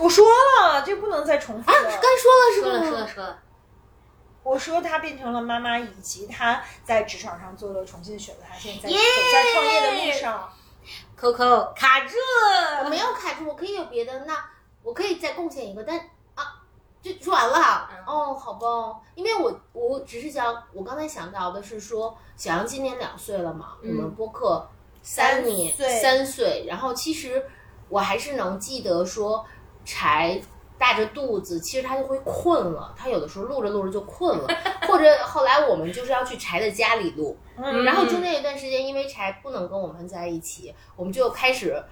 我说了，这不能再重复啊，了。刚说了是说吧？了说了说了，我说她变成了妈妈，以及她在职场上做了重新的选择，她现在耶走在创业的路上。Coco 卡住。我没有卡住，我可以有别的，那我可以再贡献一个，但啊，就说完了哦，好吧，因为我我只是想，我刚才想到的是说，小杨今年两岁了嘛，嗯我们播客三年三岁。三岁，然后其实我还是能记得说，柴大着肚子，其实他就会困了，他有的时候录着录着就困了，或者后来我们就是要去柴的家里录，嗯然后中间有一段时间，因为柴不能跟我们在一起，我们就开始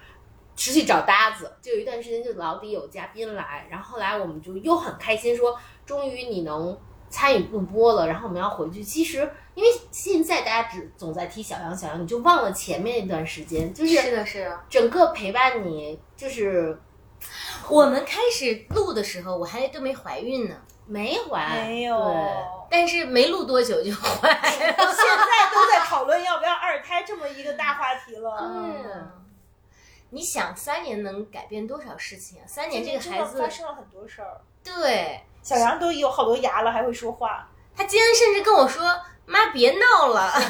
持续找搭子，就有一段时间就老得有嘉宾来，然后后来我们就又很开心说，终于你能参与录播了，然后我们要回去。其实因为现在大家只总在提小杨小杨，你就忘了前面一段时间，就是是的，是的。整个陪伴你，就是我们开始录的时候，我还都没怀孕呢，没怀，没有。对但是没录多久就怀了。现在都在讨论要不要二胎这么一个大话题了。嗯你想，三年能改变多少事情啊？三年这个孩子发，生了很多事儿，对小杨都有好多牙了，还会说话。他今天甚至跟我说：“妈，别闹了。”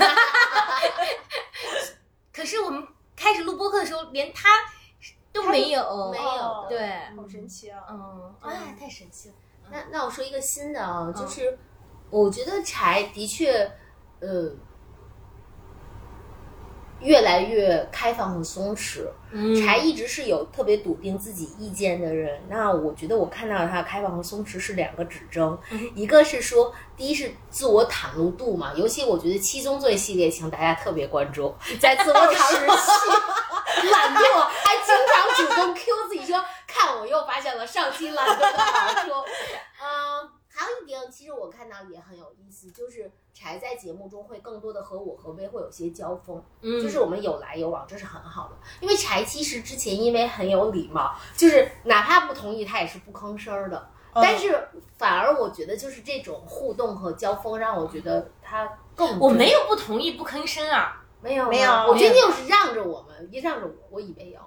可是我们开始录播客的时候，连他都没有，没有对，好神奇啊！嗯，哎，太神奇了。那那我说一个新的啊，就是我觉得柴的确，呃，越来越开放和松弛。嗯柴一直是有特别笃定自己意见的人，那我觉得我看到他的开放和松弛是两个指征，嗯一个是说，第一是自我袒露度嘛，尤其我觉得七宗罪系列，请大家特别关注，在自我袒露懒惰，还经常主动 Q 自己说，看我又发现了上期懒惰的好处。嗯，还有一点，其实我看到也很有意思，就是柴在节目中会更多的和我和薇会有些交锋，嗯就是我们有来有往，这是很好的。因为柴其实之前因为很有礼貌，就是哪怕不同意他也是不吭声儿的。嗯但是反而我觉得就是这种互动和交锋，让我觉得他更我没有不同意不吭声啊，没有啊没有我觉得你有是让着我们，一让着我，我以为有。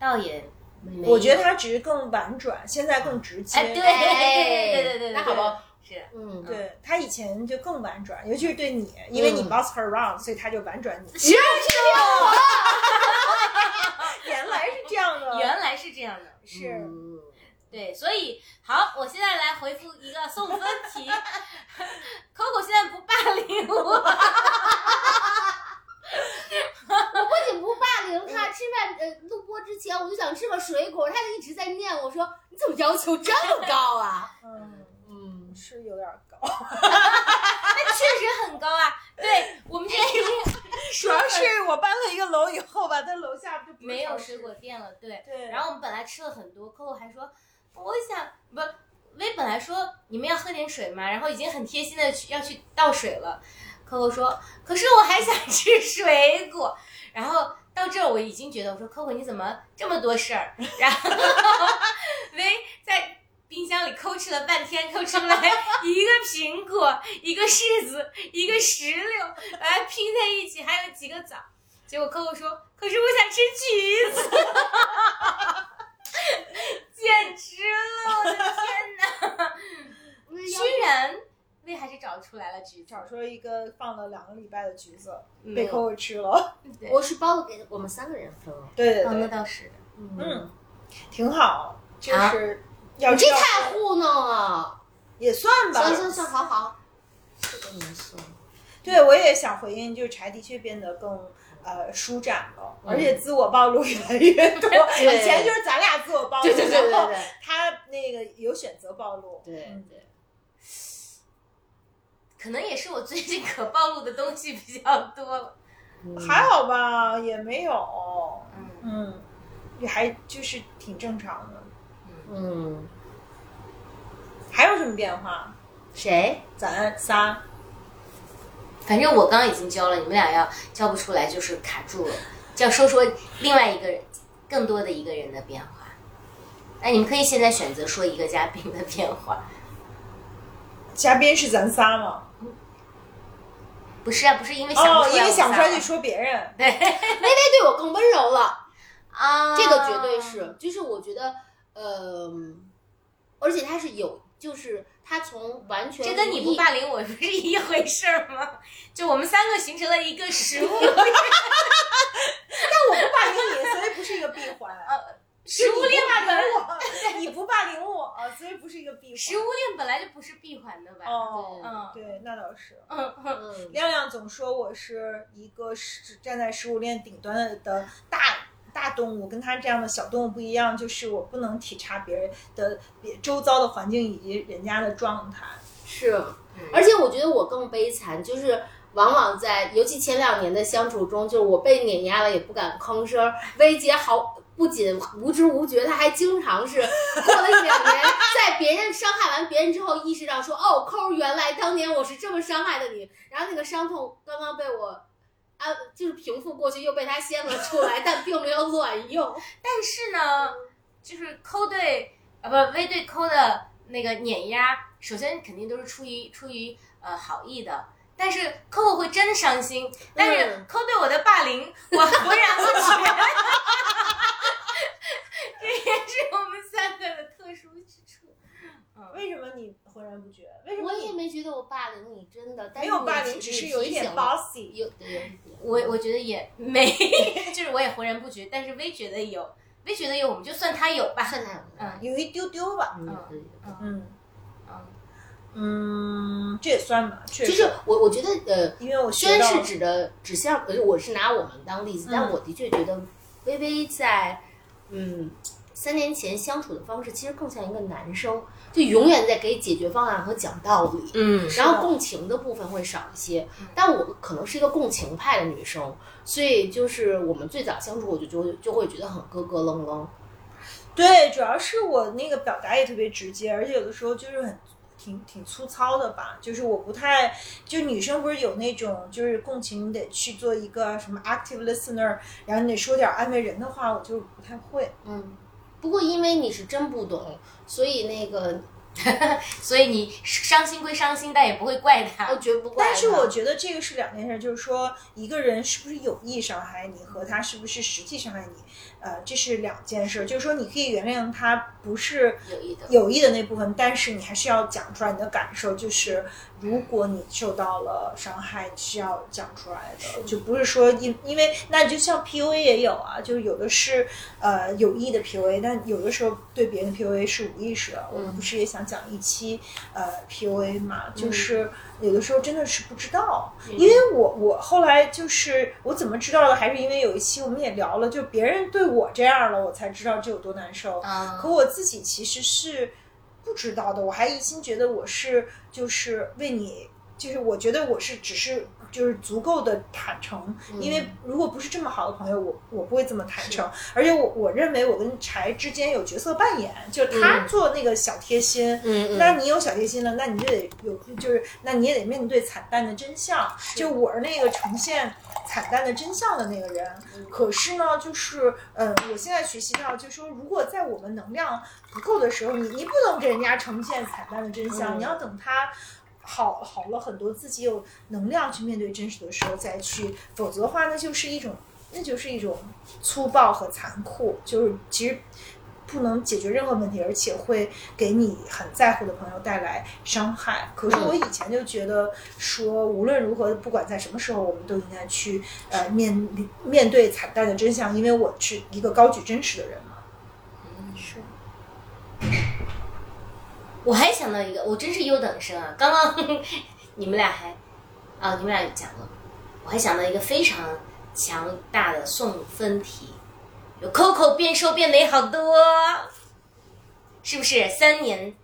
倒也没我觉得有。他只是更婉转，现在更直接。哎，对对对对对对，那好吧，是。嗯，对他以前就更婉转，尤其是对你，因为你嗯 boss her around，所以他就婉转你。原来是。这样啊原来是这样的，原来是这样的，是。嗯。对，所以好，我现在来回复一个送分题，Coco 现在不霸凌我，我不仅不霸凌他，吃饭呃录播之前我就想吃个水果，他就一直在念我说你怎么要求这么高啊？嗯，嗯，是有点高，那确实很高啊。对我们这边 主要是我搬了一个楼以后吧，在楼下就没有水果店了，对。对，然后我们本来吃了很多，Coco 还说，我想不，薇本来说你们要喝点水嘛，然后已经很贴心的去要去倒水了。Coco 说，可是我还想吃水果。然后到这儿我已经觉得，我说 Coco 你怎么这么多事儿？然后喂在冰箱里抠吃了半天，抠出来一个苹果，一个柿子，一个石榴，把它拼在一起，还有几个枣。结果 Coco 说，可是我想吃橘子。简直了！我的天哪！居然薇还是找出来了橘子，找出了一个放了两个礼拜的橘子，被扣吃了。我是包了给我们三个人分了。哦，那对对那，倒是。嗯，挺好，就是这太糊弄了。也算吧。行行行，好好。没错。对，我也想回应，就是柴的确变得更呃舒展了，而且自我暴露越来越多。以前就是咱俩自我暴露，对对对对然后他那个有选择暴露。对嗯对，可能也是我最近可暴露的东西比较多还好吧，也没有，嗯，嗯，也还就是挺正常的。嗯，还有什么变化？谁？咱仨反正我刚刚已经教了，你们俩要教不出来就是卡住了，就要说说另外一个人更多的一个人的变化。哎你们可以现在选择说一个嘉宾的变化，嘉宾是咱仨吗？不是啊，不是因为想不哦，出来，因为想出来就就说别人。对 微微对我更温柔了，啊，这个绝对是，就是我觉得，呃，而且他是有，就是他从完全这跟你不霸凌我 不是一回事儿吗？就我们三个形成了一个食物 但我不霸凌你，所以不是一个闭环。食物链霸凌我，你不霸凌我，所以不是一个闭环。食物链本来就不是闭环的吧？哦，嗯对，那倒是。嗯嗯嗯，亮亮总说我是一个是站在食物链顶端的的大大动物，跟他这样的小动物不一样，就是我不能体察别人的别周遭的环境以及人家的状态。是，而且我觉得我更悲惨，就是往往在尤其前两年的相处中，就是我被碾压了也不敢吭声，薇姐好。不仅无知无觉，他还经常是过了一两年，在别人伤害完别人之后，意识到说：“哦，抠，原来当年我是这么伤害的你。”然后那个伤痛刚刚被我啊，就是平复过去，又被他掀了出来，但并没有卵用。但是呢，就是抠对啊不微对抠的那个碾压，首先肯定都是出于出于呃好意的。但是抠我会真伤心，但是嗯抠对我的霸凌，我浑然不觉。这也是我们三个的特殊之处。为什么你浑然不觉？为什么我也没觉得我霸凌你，真的，但没是你有霸凌，只是有一点 bossy？有对，我我觉得也没，就是我也浑然不觉，但是微觉得有，微觉得有，我们就算他有吧。算他有嗯有一丢丢吧。嗯，嗯嗯嗯，嗯，这也算吧，确实。就是我我觉得呃，因为我虽然是指的指向，呃，我是拿我们当例子，但嗯我的确觉得微微在嗯三年前相处的方式，其实更像一个男生，就永远在给解决方案和讲道理。嗯然后共情的部分会少一些，但我可能是一个共情派的女生，所以就是我们最早相处，我就就会就会觉得很咯咯楞楞。对，主要是我那个表达也特别直接，而且有的时候就是很挺挺粗糙的吧。就是我不太，就女生不是有那种就是共情，你得去做一个什么 active listener，然后你得说点安慰人的话，我就不太会。嗯，不过因为你是真不懂，所以那个 所以你伤心归伤心，但也不会怪他。我绝不怪。但是我觉得这个是两件事，就是说一个人是不是有意伤害你，和他是不是实际伤害你，呃，这是两件事。就是说你可以原谅他不是有意的，有意的那部分，但是你还是要讲出来你的感受。就是如果你受到了伤害，你是要讲出来的，就不是说因因为那就像 PUA 也有啊，就是有的是呃有意的 PUA，但有的时候对别人的 PUA 是无意识的。我们不是也想讲一期呃 PUA 嘛，就是有的时候真的是不知道，因为我我后来就是我怎么知道的，还是因为有一期我们也聊了，就别人对我这样了，我才知道这有多难受。嗯可我自己其实是不知道的，我还一心觉得我是就是为你，就是我觉得我是只是就是足够的坦诚，因为如果不是这么好的朋友，我我不会这么坦诚，而且我我认为我跟柴之间有角色扮演，就是他做那个小贴心，嗯嗯。那你有小贴心了，那你就得有，就是那你也得面对惨淡的真相，就我是那个呈现惨淡的真相的那个人。可是呢，就是嗯，我现在学习到，就是说，如果在我们能量不够的时候，你你不能给人家呈现惨淡的真相，嗯。你要等他。好好了很多，自己有能量去面对真实的时候再去，否则的话，那就是一种，那就是一种粗暴和残酷，就是其实不能解决任何问题，而且会给你很在乎的朋友带来伤害。可是我以前就觉得说，无论如何，不管在什么时候，我们都应该去呃面面对惨淡的真相，因为我是一个高举真实的人嘛。是我还想到一个，我真是优等生啊！刚刚 你们俩还啊，你们俩讲了，我还想到一个非常强大的送分题，有 Coco 变瘦变美好多，是不是？三年，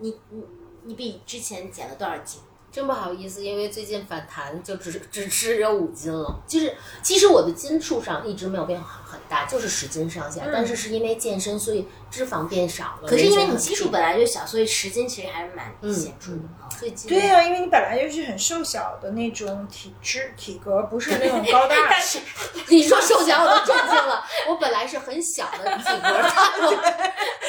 你你你比之前减了多少斤？真不好意思，因为最近反弹，就只只吃有五斤了。就是其实我的斤数上一直没有变化很大，就是十斤上下。但是是因为健身，所以脂肪变少了。可是因为你基数本来就小，所以十斤其实还是蛮显著的啊。最近对呀、因为你本来就是很瘦小的那种体质体格，不是那种高大。你说瘦小我都震惊了，我本来是很小的体格，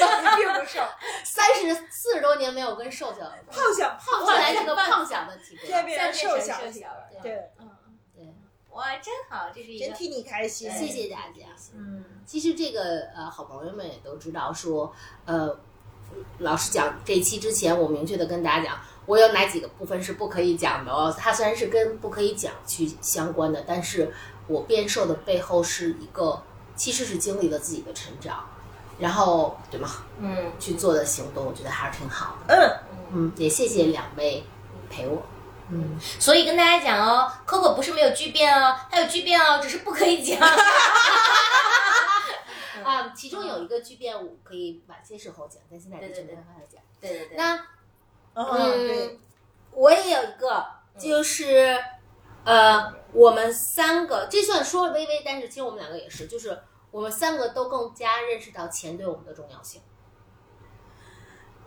但我你并不瘦，三十四十多年没有跟瘦小胖小胖后来是个胖小的体格现。在变成瘦小体格，对，对，哇，真好，这是一个真替你开心。谢谢大家。嗯，其实这个呃，好朋友们也都知道说，呃，老师讲，这期之前我明确的跟大家讲，我有哪几个部分是不可以讲的哦。它虽然是跟不可以讲去相关的，但是我变瘦的背后是一个，其实是经历了自己的成长，然后对吗？嗯，去做的行动，我觉得还是挺好的。嗯，嗯，也谢谢两位陪我。嗯，所以跟大家讲哦，Coco 不是没有巨变哦，它有巨变哦，只是不可以讲。啊，其中有一个巨变，我可以晚些时候讲，但现在对对对没办法讲。对对对，那嗯，我也有一个，就是呃，我们三个，这算说了微微，但是其实我们两个也是，就是我们三个都更加认识到钱对我们的重要性。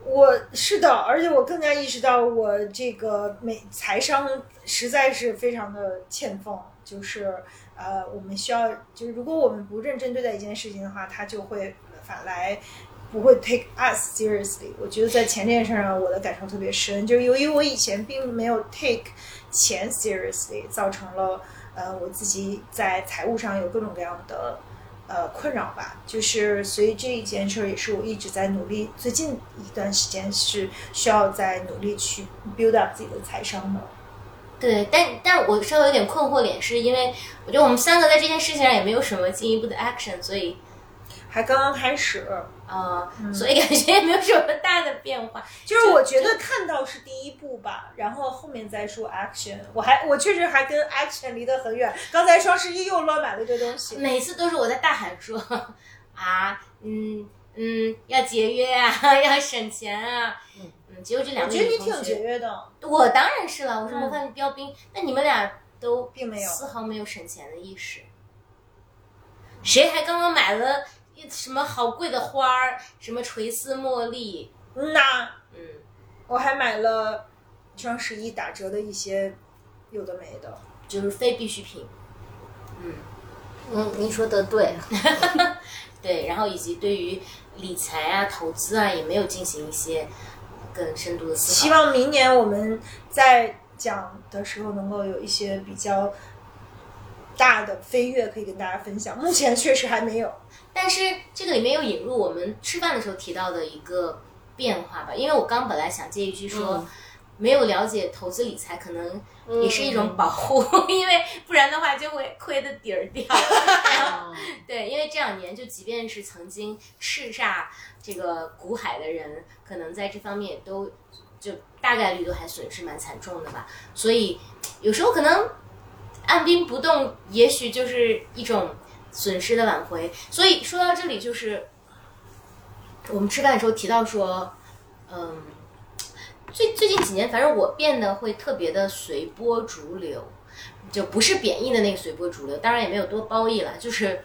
我是的，而且我更加意识到我这个美财商实在是非常的欠奉，就是呃，我们需要，就是如果我们不认真对待一件事情的话，它就会反来不会 take us seriously。我觉得在钱这件事上，我的感受特别深，就是由于我以前并没有 take 钱 seriously，造成了呃我自己在财务上有各种各样的。呃，困扰吧，就是所以这一件事儿也是我一直在努力，最近一段时间是需要在努力去 build up 自己的财商的。对，但但我稍微有点困惑点，是因为我觉得我们三个在这件事情上也没有什么进一步的 action，所以还刚刚开始，呃，所以感觉也没有什么大的变化。就是我觉得看到是第一步吧，然后后面再说 action。我还我确实还跟 action 离得很远。刚才双十一又乱买了一堆东西，每次都是我在大喊说啊，嗯嗯，要节约啊，要省钱啊，嗯嗯，结果这两我觉得你挺节约的。我当然是了，我是嗯模范标兵。那你们俩都并没有丝毫没有省钱的意识。谁还刚刚买了一什么好贵的花儿，什么垂丝茉莉？嗯呐，嗯，我还买了双十一打折的一些有的没的。就是非必需品。嗯嗯，您说的对。对，然后以及对于理财啊、投资啊，也没有进行一些更深度的思考。希望明年我们在讲的时候能够有一些比较大的飞跃可以跟大家分享。目前确实还没有。但是这个里面又引入我们吃饭的时候提到的一个变化吧，因为我刚本来想接一句说。嗯没有了解投资理财，可能也是一种保护，因为不然的话就会亏的底儿掉。嗯对，因为这两年就即便是曾经叱咤这个股海的人，可能在这方面也都就大概率都还损失蛮惨重的吧。所以有时候可能按兵不动，也许就是一种损失的挽回。所以说到这里，就是我们吃饭的时候提到说，嗯。最最近几年，反正我变得会特别的随波逐流，就不是贬义的那个随波逐流，当然也没有多褒义了，就是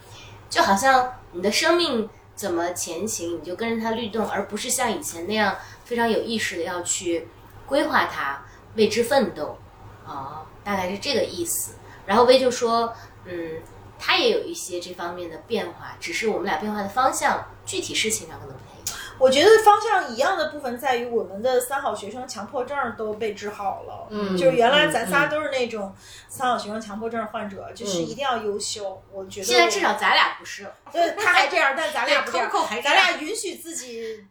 就好像你的生命怎么前行，你就跟着它律动，而不是像以前那样非常有意识的要去规划它，为之奋斗，啊、大概是这个意思。然后薇就说，嗯，他也有一些这方面的变化，只是我们俩变化的方向，具体事情上可能不太一样。我觉得方向一样的部分在于我们的三好学生强迫症都被治好了。嗯就是原来嗯咱仨都是那种三好学生强迫症患者，就是嗯一定要优秀。我觉得现在至少咱俩不是，对他还这样，但咱俩不咱俩允许自己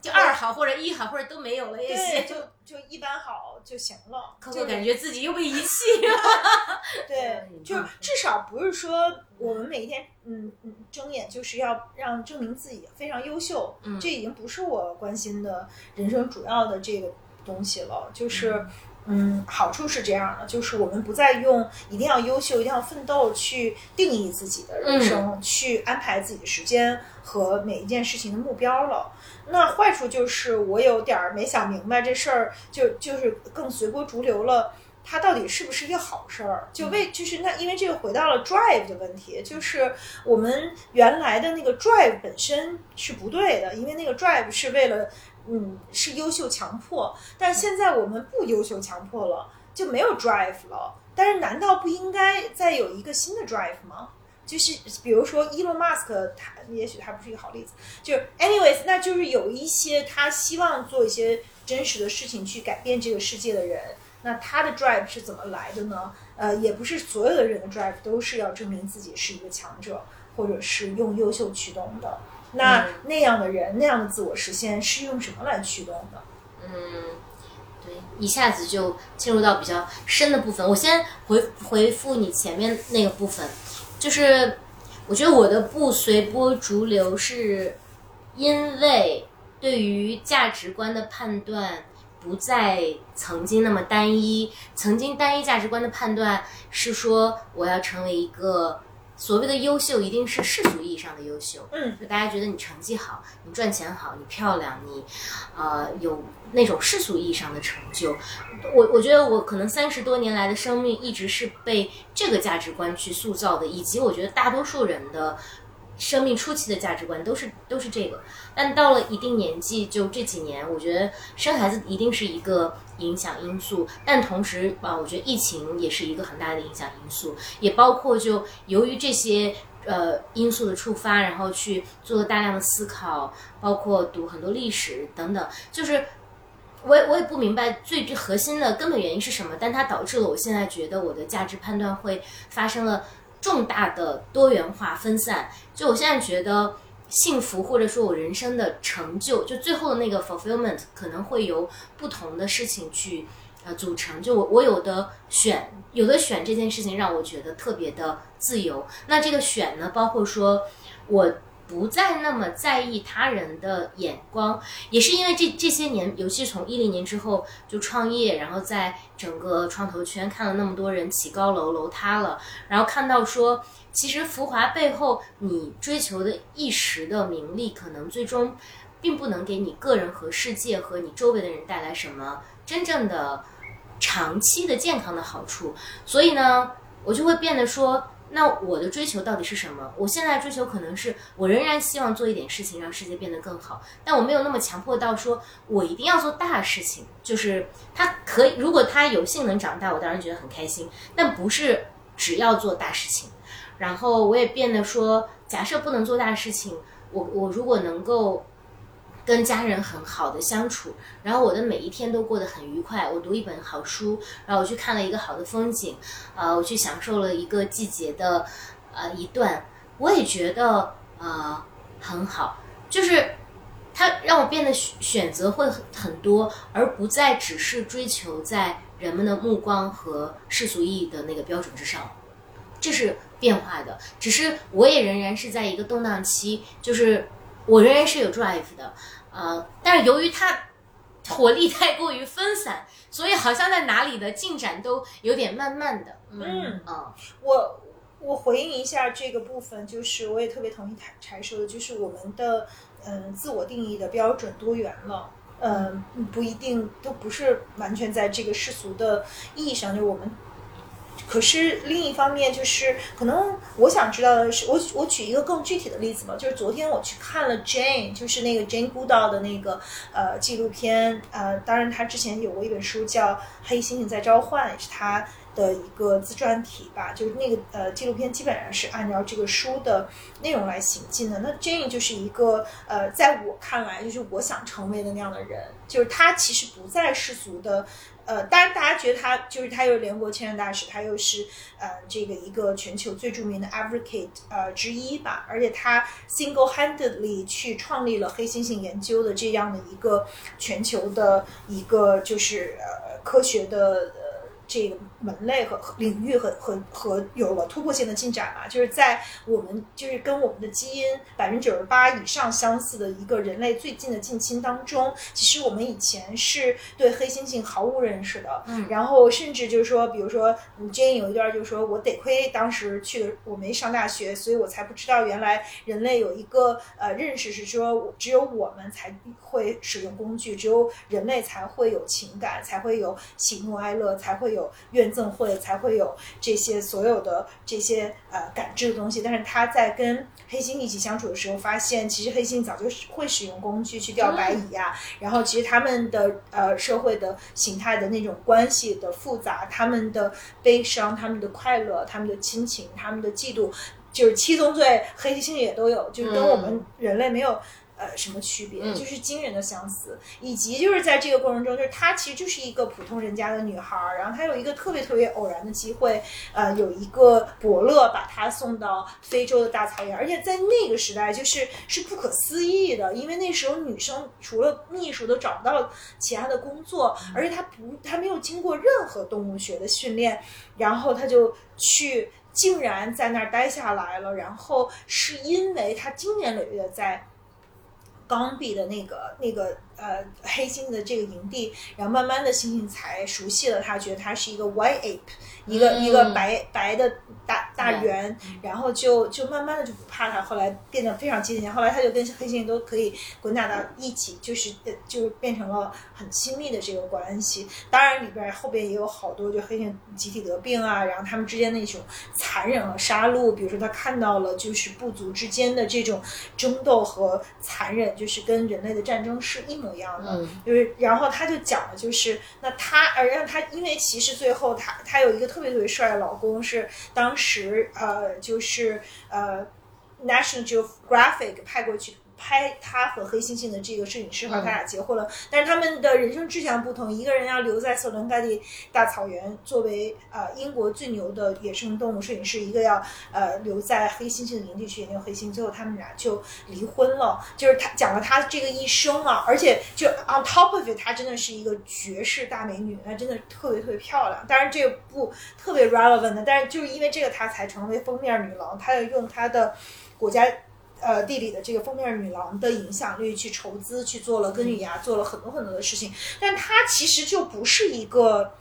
就二好或者一好或者都没有了也对，行。就就一般好就行了。可就可感觉自己又被遗弃 了。对，嗯就至少不是说我们每一天嗯嗯睁眼就是要让证明自己非常优秀，嗯这已经不是我关心的人生主要的这个东西了。就是嗯，好处是这样的，就是我们不再用一定要优秀、一定要奋斗去定义自己的人生，去安排自己的时间和每一件事情的目标了。那坏处就是我有点儿没想明白这事儿，就就是更随波逐流了。它到底是不是一个好事儿？就为就是那，因为这个回到了 drive 的问题，就是我们原来的那个 drive 本身是不对的，因为那个 drive 是为了。嗯，是优秀强迫，但现在我们不优秀强迫了，就没有 drive 了。但是难道不应该再有一个新的 drive 吗？就是比如说 Elon Musk，他也许他不是一个好例子。就 anyways，那就是有一些他希望做一些真实的事情去改变这个世界的人，那他的 drive 是怎么来的呢？呃，也不是所有的人的 drive 都是要证明自己是一个强者，或者是用优秀驱动的。那那样的人，那样的自我实现是用什么来驱动的？嗯，对，一下子就进入到比较深的部分。我先回回复你前面那个部分，就是我觉得我的不随波逐流，是因为对于价值观的判断不再曾经那么单一。曾经单一价值观的判断是说，我要成为一个。所谓的优秀，一定是世俗意义上的优秀。嗯，就大家觉得你成绩好，你赚钱好，你漂亮，你，呃，有那种世俗意义上的成就。我我觉得我可能三十多年来的生命，一直是被这个价值观去塑造的，以及我觉得大多数人的。生命初期的价值观都是都是这个，但到了一定年纪，就这几年，我觉得生孩子一定是一个影响因素，但同时啊，我觉得疫情也是一个很大的影响因素，也包括就由于这些呃因素的触发，然后去做了大量的思考，包括读很多历史等等，就是我也我也不明白最核心的根本原因是什么，但它导致了我现在觉得我的价值判断会发生了。重大的多元化分散，就我现在觉得幸福或者说我人生的成就，就最后的那个 fulfillment 可能会由不同的事情去呃组成。就我我有的选，有的选这件事情让我觉得特别的自由。那这个选呢，包括说我。不再那么在意他人的眼光，也是因为这这些年，尤其从一零年之后就创业，然后在整个创投圈看了那么多人起高楼楼塌了，然后看到说，其实浮华背后你追求的一时的名利，可能最终并不能给你个人和世界和你周围的人带来什么真正的长期的健康的好处，所以呢，我就会变得说。那我的追求到底是什么？我现在追求可能是我仍然希望做一点事情，让世界变得更好，但我没有那么强迫到说我一定要做大事情。就是他可以，如果他有幸能长大，我当然觉得很开心，但不是只要做大事情。然后我也变得说，假设不能做大事情，我我如果能够。跟家人很好的相处，然后我的每一天都过得很愉快。我读一本好书，然后我去看了一个好的风景，呃，我去享受了一个季节的呃一段，我也觉得呃很好。就是它让我变得选择会很多，而不再只是追求在人们的目光和世俗意义的那个标准之上，这是变化的。只是我也仍然是在一个动荡期，就是。我仍然是有 drive 的，呃，但是由于它火力太过于分散，所以好像在哪里的进展都有点慢慢的。嗯嗯，我我回应一下这个部分，就是我也特别同意柴柴说的，就是我们的嗯自我定义的标准多元了，嗯，不一定都不是完全在这个世俗的意义上，就我们。可是另一方面，就是可能我想知道的是，我我举一个更具体的例子吧，就是昨天我去看了 Jane，就是那个 Jane Goodall 的那个呃纪录片，呃，当然他之前有过一本书叫《黑猩猩在召唤》，也是他的一个自传体吧，就是那个呃纪录片基本上是按照这个书的内容来行进的。那 Jane 就是一个呃，在我看来，就是我想成为的那样的人，就是他其实不在世俗的。呃，当然，大家觉得他就是他又是联合国签证大使，他又是呃这个一个全球最著名的 advocate 呃之一吧，而且他 single-handedly 去创立了黑猩猩研究的这样的一个全球的一个就是呃科学的呃这个门类和和领域和和和有了突破性的进展嘛，就是在我们就是跟我们的基因百分之九十八以上相似的一个人类最近的近亲当中，其实我们以前是对黑猩猩毫无认识的，嗯。然后甚至就是说，比如说你 Jane 有一段就是说我得亏当时去的我没上大学，所以我才不知道原来人类有一个呃认识是说只有我们才会使用工具，只有人类才会有情感，才会有喜怒哀乐，才会有怨憎会，才会有这些所有的这些呃感知的东西。但是他在跟黑猩一起相处的时候，发现其实黑猩早就是会使用工具去钓白蚁呀、然后其实他们的呃社会的形态的那种关系的复杂，他们的悲伤、他们的快乐、他们的亲情、他们的嫉妒，就是七宗罪，黑猩猩也都有，就是跟我们人类没有。呃，什么区别？嗯就是惊人的相似，以及就是在这个过程中，就是她其实就是一个普通人家的女孩儿，然后她有一个特别特别偶然的机会，呃，有一个伯乐把她送到非洲的大草原，而且在那个时代就是是不可思议的，因为那时候女生除了秘书都找不到其他的工作，而且她不，她没有经过任何动物学的训练，然后她就去。竟然在那儿待下来了，然后是因为她经年累月的在钢笔的那个那个呃黑猩的这个营地，然后慢慢的猩猩才熟悉了它，觉得它是一个 white ape，一个、嗯。一个白白的大大圆，然后就就慢慢的就不怕它，后来变得非常接近，后来它就跟黑猩都可以滚打到一起，就是呃就变成了很亲密的这个关系。当然里边后边也有好多就黑猩集体得病啊，然后他们之间那种残忍和杀戮，比如说他看到了就是部族之间的这种争斗和残忍，就是跟人类的战争是一模一样的。嗯就是，然后他就讲了，就是那他，而让他，因为其实最后他他有一个特别特别帅的老公，是当时呃，就是呃，National Geographic 派过去。拍他和黑猩猩的这个摄影师，和他俩结婚了，但是他们的人生志向不同，一个人要留在索伦盖蒂大草原作为呃英国最牛的野生动物摄影师，一个要呃留在黑猩猩的营地去研究黑猩，最后他们俩就离婚了。就是他讲了他这个一生啊，而且就 on top of it，她真的是一个绝世大美女，她真的特别特别漂亮。当然这个不特别 relevant 的，但是就是因为这个她才成为封面女郎，她要用她的国家。呃，地理的这个封面女郎的影响力去筹资，去做了根语芽，做了很多很多的事情，但她其实就不是一个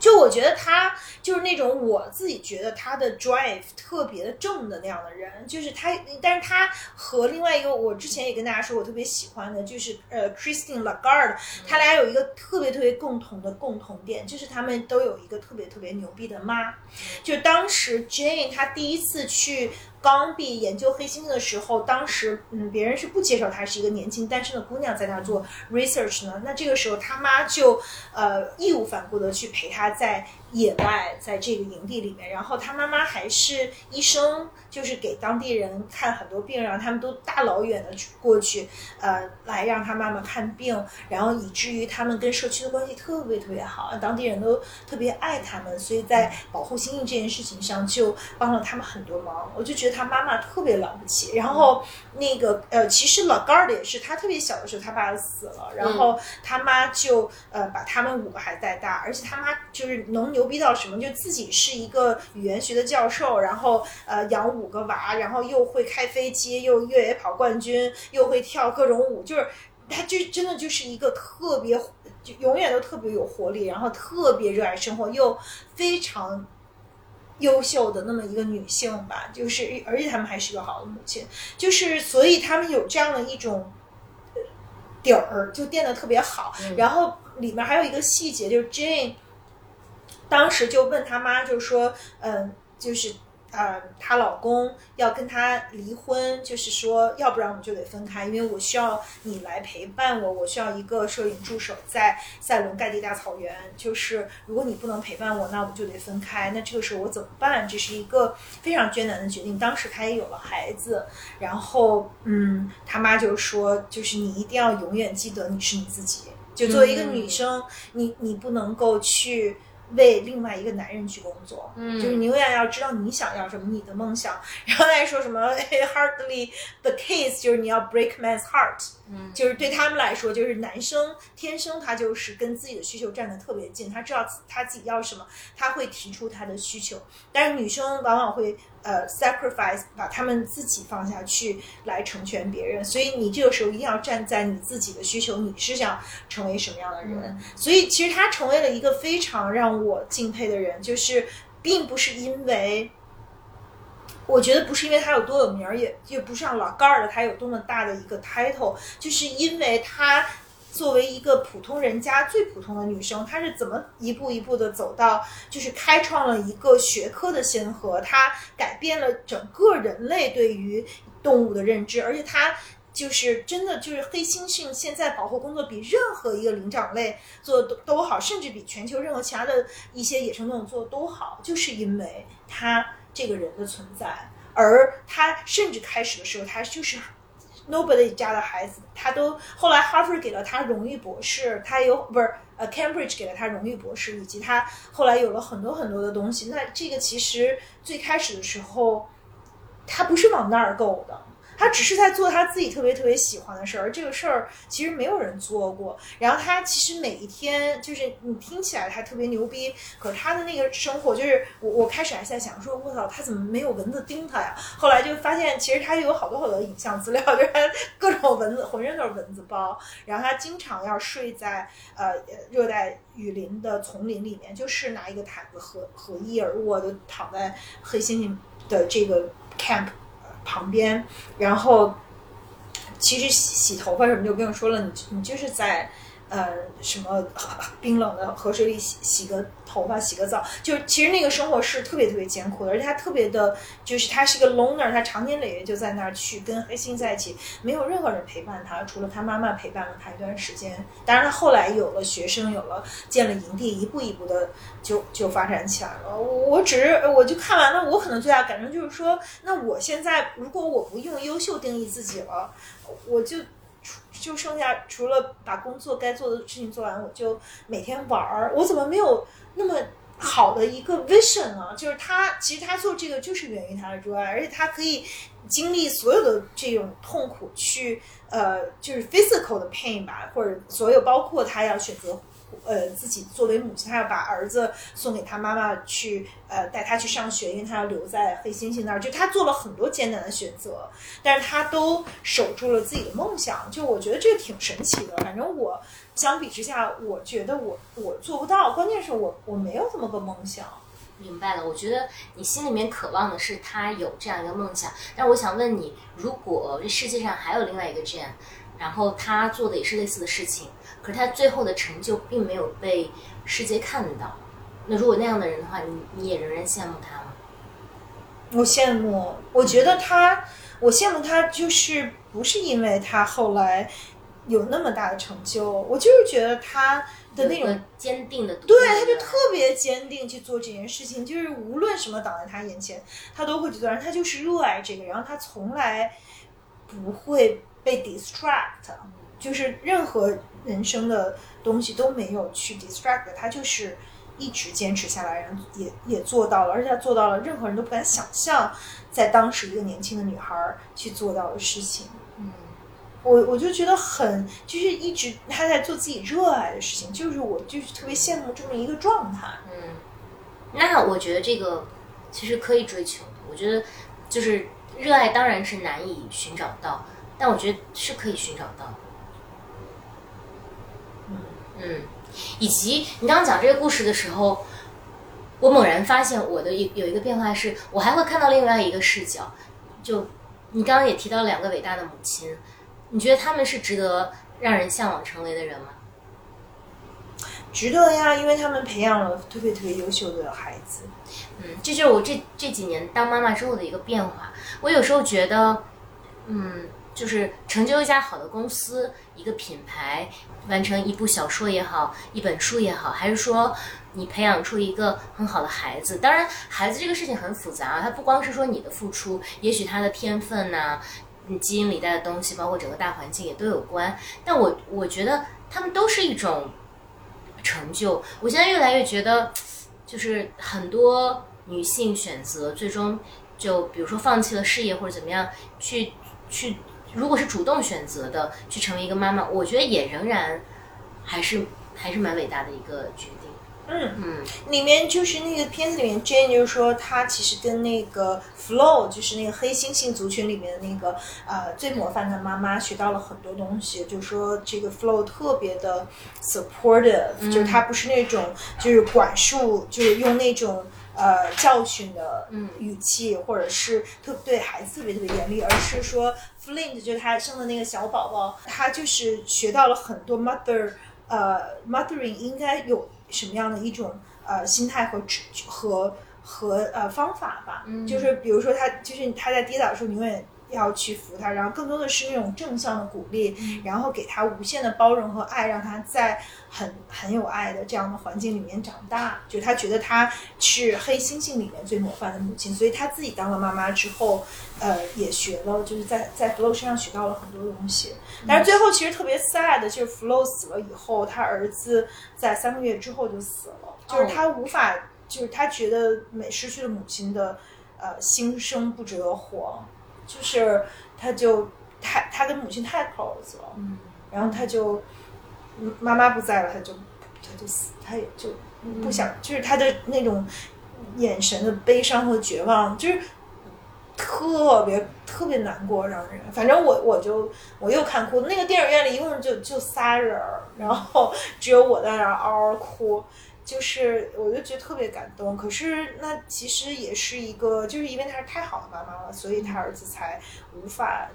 就我觉得他就是那种我自己觉得他的 drive 特别的正的那样的人，就是他，但是他和另外一个我之前也跟大家说我特别喜欢的，就是呃 Christine Lagarde，他俩有一个特别特别共同的共同点，就是他们都有一个特别特别牛逼的妈。就当时 Jane 她第一次去冈比研究黑猩猩的时候，当时嗯别人是不接受她是一个年轻单身的姑娘在那儿做 research 呢，那这个时候他妈就呃义无反顾的去陪她在野外，在这个营地里面，然后他妈妈还是医生，就是给当地人看很多病，让他们都大老远的过去，呃，来让他妈妈看病，然后以至于他们跟社区的关系特别特别好，当地人都特别爱他们，所以在保护猩猩这件事情上就帮了他们很多忙。我就觉得他妈妈特别了不起。然后那个呃，其实老 Guard 也是，他特别小的时候他爸死了，然后他妈就呃把他们五个孩子带大，而且他妈就是能牛逼到什么，就自己是一个语言学的教授，然后呃养五个娃，然后又会开飞机，又越野跑冠军，又会跳各种舞，就是他就真的就是一个特别就永远都特别有活力，然后特别热爱生活，又非常。优秀的那么一个女性吧，就是而且他们还是个好的母亲，就是所以他们有这样的一种呃底儿，就垫的特别好。然后里面还有一个细节，就是 Jane 当时就问他妈，就说，嗯，就是。呃，她老公要跟她离婚，就是说，要不然我们就得分开，因为我需要你来陪伴我，我需要一个摄影助手在塞伦盖蒂大草原。就是如果你不能陪伴我，那我们就得分开。那这个时候我怎么办？这是一个非常艰难的决定。当时她也有了孩子，然后嗯，他妈就说，就是你一定要永远记得你是你自己。就作为一个女生，你你不能够去为另外一个男人去工作，嗯就是你永远要知道你想要什么，你的梦想。然后再说什么 hardly the case，就是你要 break man's heart，嗯就是对他们来说，就是男生天生他就是跟自己的需求站得特别近，他知道他自己要什么，他会提出他的需求。但是女生往往会呃 sacrifice，把他们自己放下去来成全别人。所以你这个时候一定要站在你自己的需求，你是想成为什么样的人？嗯所以其实他成为了一个非常让我敬佩的人，就是并不是因为。我觉得不是因为他有多有名儿，也也不是像老盖儿的他有多么大的一个 title，就是因为他作为一个普通人家最普通的女生，她是怎么一步一步的走到，就是开创了一个学科的先河，她改变了整个人类对于动物的认知，而且她。就是真的，就是黑猩猩现在保护工作比任何一个灵长类做的都都好，甚至比全球任何其他的一些野生动物做的都好，就是因为它这个人的存在。而他甚至开始的时候，他就是 nobody 家的孩子，他都后来 Harvard 给了他荣誉博士，他有不是呃 Cambridge 给了他荣誉博士，以及他后来有了很多很多的东西。那这个其实最开始的时候，他不是往那儿够的。他只是在做他自己特别特别喜欢的事儿，这个事儿其实没有人做过。然后他其实每一天就是你听起来他特别牛逼，可是他的那个生活就是我我开始还在想说，我操，他怎么没有蚊子叮他呀？后来就发现其实他有好多好多影像资料，就是各种蚊子，浑身都是蚊子包。然后他经常要睡在呃热带雨林的丛林里面，就是拿一个毯子合合衣而卧的躺在黑猩猩的这个 camp 旁边，然后其实洗洗头发什么就不用说了，你你就是在呃什么冰冷的河水里洗洗个头发、洗个澡，就是其实那个生活是特别特别艰苦的，而且他特别的，就是他是一个 loner，他长年累月就在那儿去跟黑猩在一起，没有任何人陪伴他，除了他妈妈陪伴了他一段时间。当然，他后来有了学生，有了建了营地，一步一步的就就发展起来了。我只是我就看完了，我可能最大感受就是说，那我现在如果我不用优秀定义自己了，我就。就剩下除了把工作该做的事情做完，我就每天玩儿。我怎么没有那么好的一个 vision 呢？就是他其实他做这个就是源于他的热爱，而且他可以经历所有的这种痛苦去呃，就是 physical 的 pain 吧，或者所有包括他要选择。呃，自己作为母亲，她要把儿子送给她妈妈去，呃，带他去上学，因为他要留在黑猩猩那儿。就他做了很多艰难的选择，但是他都守住了自己的梦想。就我觉得这个挺神奇的。反正我相比之下，我觉得我我做不到。关键是我我没有这么个梦想。明白了，我觉得你心里面渴望的是他有这样一个梦想，但我想问你，如果这世界上还有另外一个 Jane，然后他做的也是类似的事情，可是他最后的成就并没有被世界看到，那如果那样的人的话，你你也仍然羡慕他吗？我羡慕，我觉得他，我羡慕他，就是不是因为他后来有那么大的成就，我就是觉得他的那种坚定的，对，他就特别坚定去做这件事情，就是无论什么挡在他眼前，他都会去做。然后他就是热爱这个，然后他从来不会被 distract，就是任何人生的东西都没有去 distract 他，就是一直坚持下来，然后也也做到了，而且他做到了任何人都不敢想象，在当时一个年轻的女孩去做到的事情。嗯，我我就觉得很，就是一直他在做自己热爱的事情，就是我就是特别羡慕这么一个状态。嗯，那我觉得这个其实可以追求。我觉得就是热爱当然是难以寻找到，但我觉得是可以寻找到的。嗯，以及你刚刚讲这个故事的时候，我猛然发现我的一有一个变化是，我还会看到另外一个视角。就你刚刚也提到两个伟大的母亲，你觉得他们是值得让人向往成为的人吗？值得呀，因为他们培养了特别特别优秀的孩子。嗯，这就是我这这几年当妈妈之后的一个变化。我有时候觉得，嗯，就是成就一家好的公司、一个品牌，完成一部小说也好，一本书也好，还是说你培养出一个很好的孩子。当然，孩子这个事情很复杂啊，它不光是说你的付出，也许他的天分呐、你基因里带的东西，包括整个大环境也都有关。但我我觉得他们都是一种成就。我现在越来越觉得。就是很多女性选择最终就比如说放弃了事业或者怎么样，去去，如果是主动选择的去成为一个妈妈，我觉得也仍然还是还是蛮伟大的一个决定。嗯嗯里面就是那个片子里面，Jane 就是说，她其实跟那个 Flo，就是那个黑猩猩族群里面的那个呃最模范的妈妈学到了很多东西。就是说，这个 Flo 特别的 supportive，、就是她不是那种就是管束，就是用那种。呃，教训的语气，或者是特对孩子特别特别严厉，而是说 Flint 就是他生的那个小宝宝，他就是学到了很多 mother 呃 mothering 应该有什么样的一种呃心态和和和呃方法吧，就是比如说他就是他在跌倒的时候，你永远要去扶他，然后更多的是那种正向的鼓励，然后给他无限的包容和爱，让他在很很有爱的这样的环境里面长大。就他觉得他是黑猩猩里面最模范的母亲，所以他自己当了妈妈之后，呃，也学了，就是在在 Flo 身上学到了很多东西。但是最后其实特别 sad 的就是 Flo 死了以后，他儿子在三个月之后就死了，就是他无法，就是他觉得每失去了母亲的呃心生不折活。就是他就他他跟母亲太 close 了，嗯，然后他就妈妈不在了，他就他就死，他也就不想，就是他的那种眼神的悲伤和绝望，就是特别特别难过，让人。反正我我就我又看哭，那个电影院里一共就就仨人儿，然后只有我在那儿嗷嗷哭。就是，我就觉得特别感动。可是，那其实也是一个，就是因为她是太好的妈妈了，所以她儿子才无法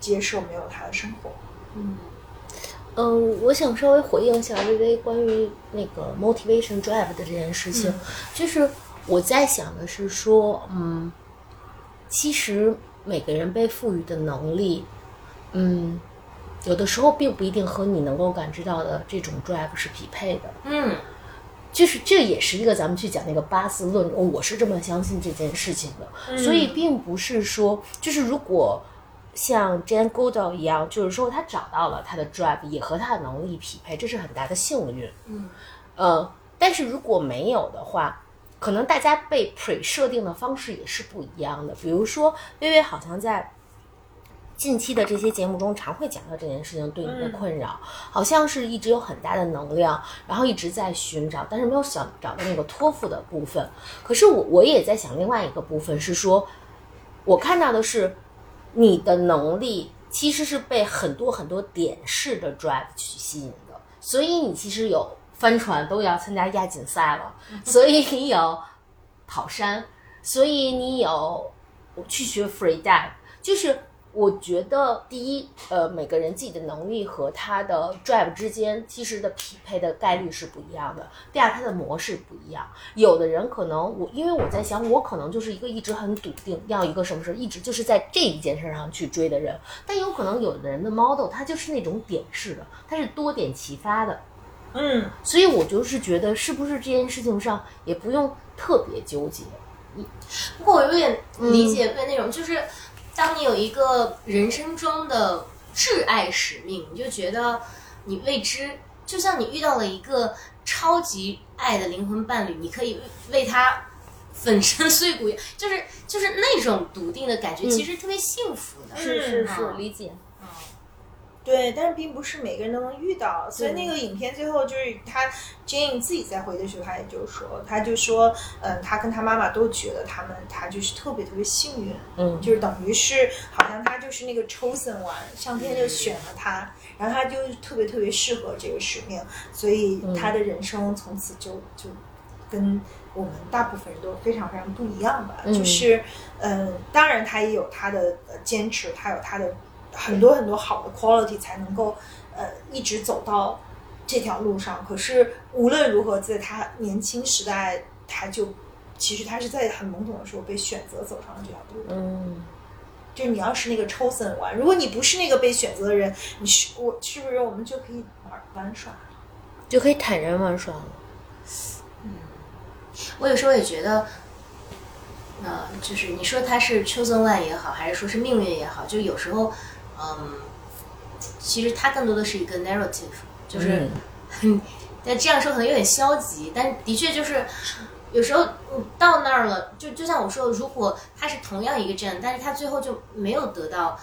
接受没有她的生活。嗯嗯，我想稍微回应一下微微关于那个 motivation drive 的这件事情，就是我在想的是说，嗯，其实每个人被赋予的能力，嗯，有的时候并不一定和你能够感知到的这种 drive 是匹配的。嗯就是这也是一个咱们去讲那个八字论，哦我是这么相信这件事情的，所以并不是说，就是如果像 Jane Goodall 一样，就是说他找到了他的 drive 也和他的能力匹配，这是很大的幸运。嗯，呃，但是如果没有的话，可能大家被 pre 设定的方式也是不一样的。比如说，微微好像在近期的这些节目中常会讲到这件事情对你的困扰，好像是一直有很大的能量，然后一直在寻找，但是没有想找到那个托付的部分。可是我我也在想另外一个部分是说，我看到的是你的能力其实是被很多很多点式的 drive 去吸引的，所以你其实有帆船都要参加亚锦赛了，所以你有跑山，所以你有去学 free dive，就是。我觉得第一，呃，每个人自己的能力和他的 drive 之间其实的匹配的概率是不一样的。第二，他的模式不一样。有的人可能我，因为我在想，我可能就是一个一直很笃定要一个什么事，一直就是在这一件事上去追的人。但有可能有的人的 model 他就是那种点式的，他是多点齐发的。嗯，所以我就是觉得，是不是这件事情上也不用特别纠结。不过我有点理解被那种，就是当你有一个人生中的挚爱使命，你就觉得你未知，就像你遇到了一个超级爱的灵魂伴侣，你可以为他粉身碎骨，就是就是那种笃定的感觉，其实特别幸福的。是是是理解。对，但是并不是每个人都能遇到，所以那个影片最后就是他 Jane 自己在回的时候，他也就说，他就说，嗯，他跟他妈妈都觉得他们他就是特别特别幸运，嗯。就是等于是好像他就是那个 chosen one，上天就选了他，然后他就特别特别适合这个使命，所以他的人生从此就就跟我们大部分人都非常非常不一样吧，嗯。就是，嗯，当然他也有他的呃坚持，他有他的。很多很多好的 quality 才能够呃一直走到这条路上。可是无论如何，在他年轻时代，他就其实他是在很懵懂的时候被选择走上了这条路。嗯，就是你要是那个 chosen one，如果你不是那个被选择的人，你是我是不是我们就可以玩玩耍？就可以坦然玩耍了。嗯我有时候也觉得，呃，就是你说他是 chosen one 也好，还是说是命运也好，就有时候，嗯，其实它更多的是一个 narrative，就是，但这样说可能有点消极，但的确就是，有时候你到那儿了，就就像我说，如果他是同样一个证，但是他最后就没有得到，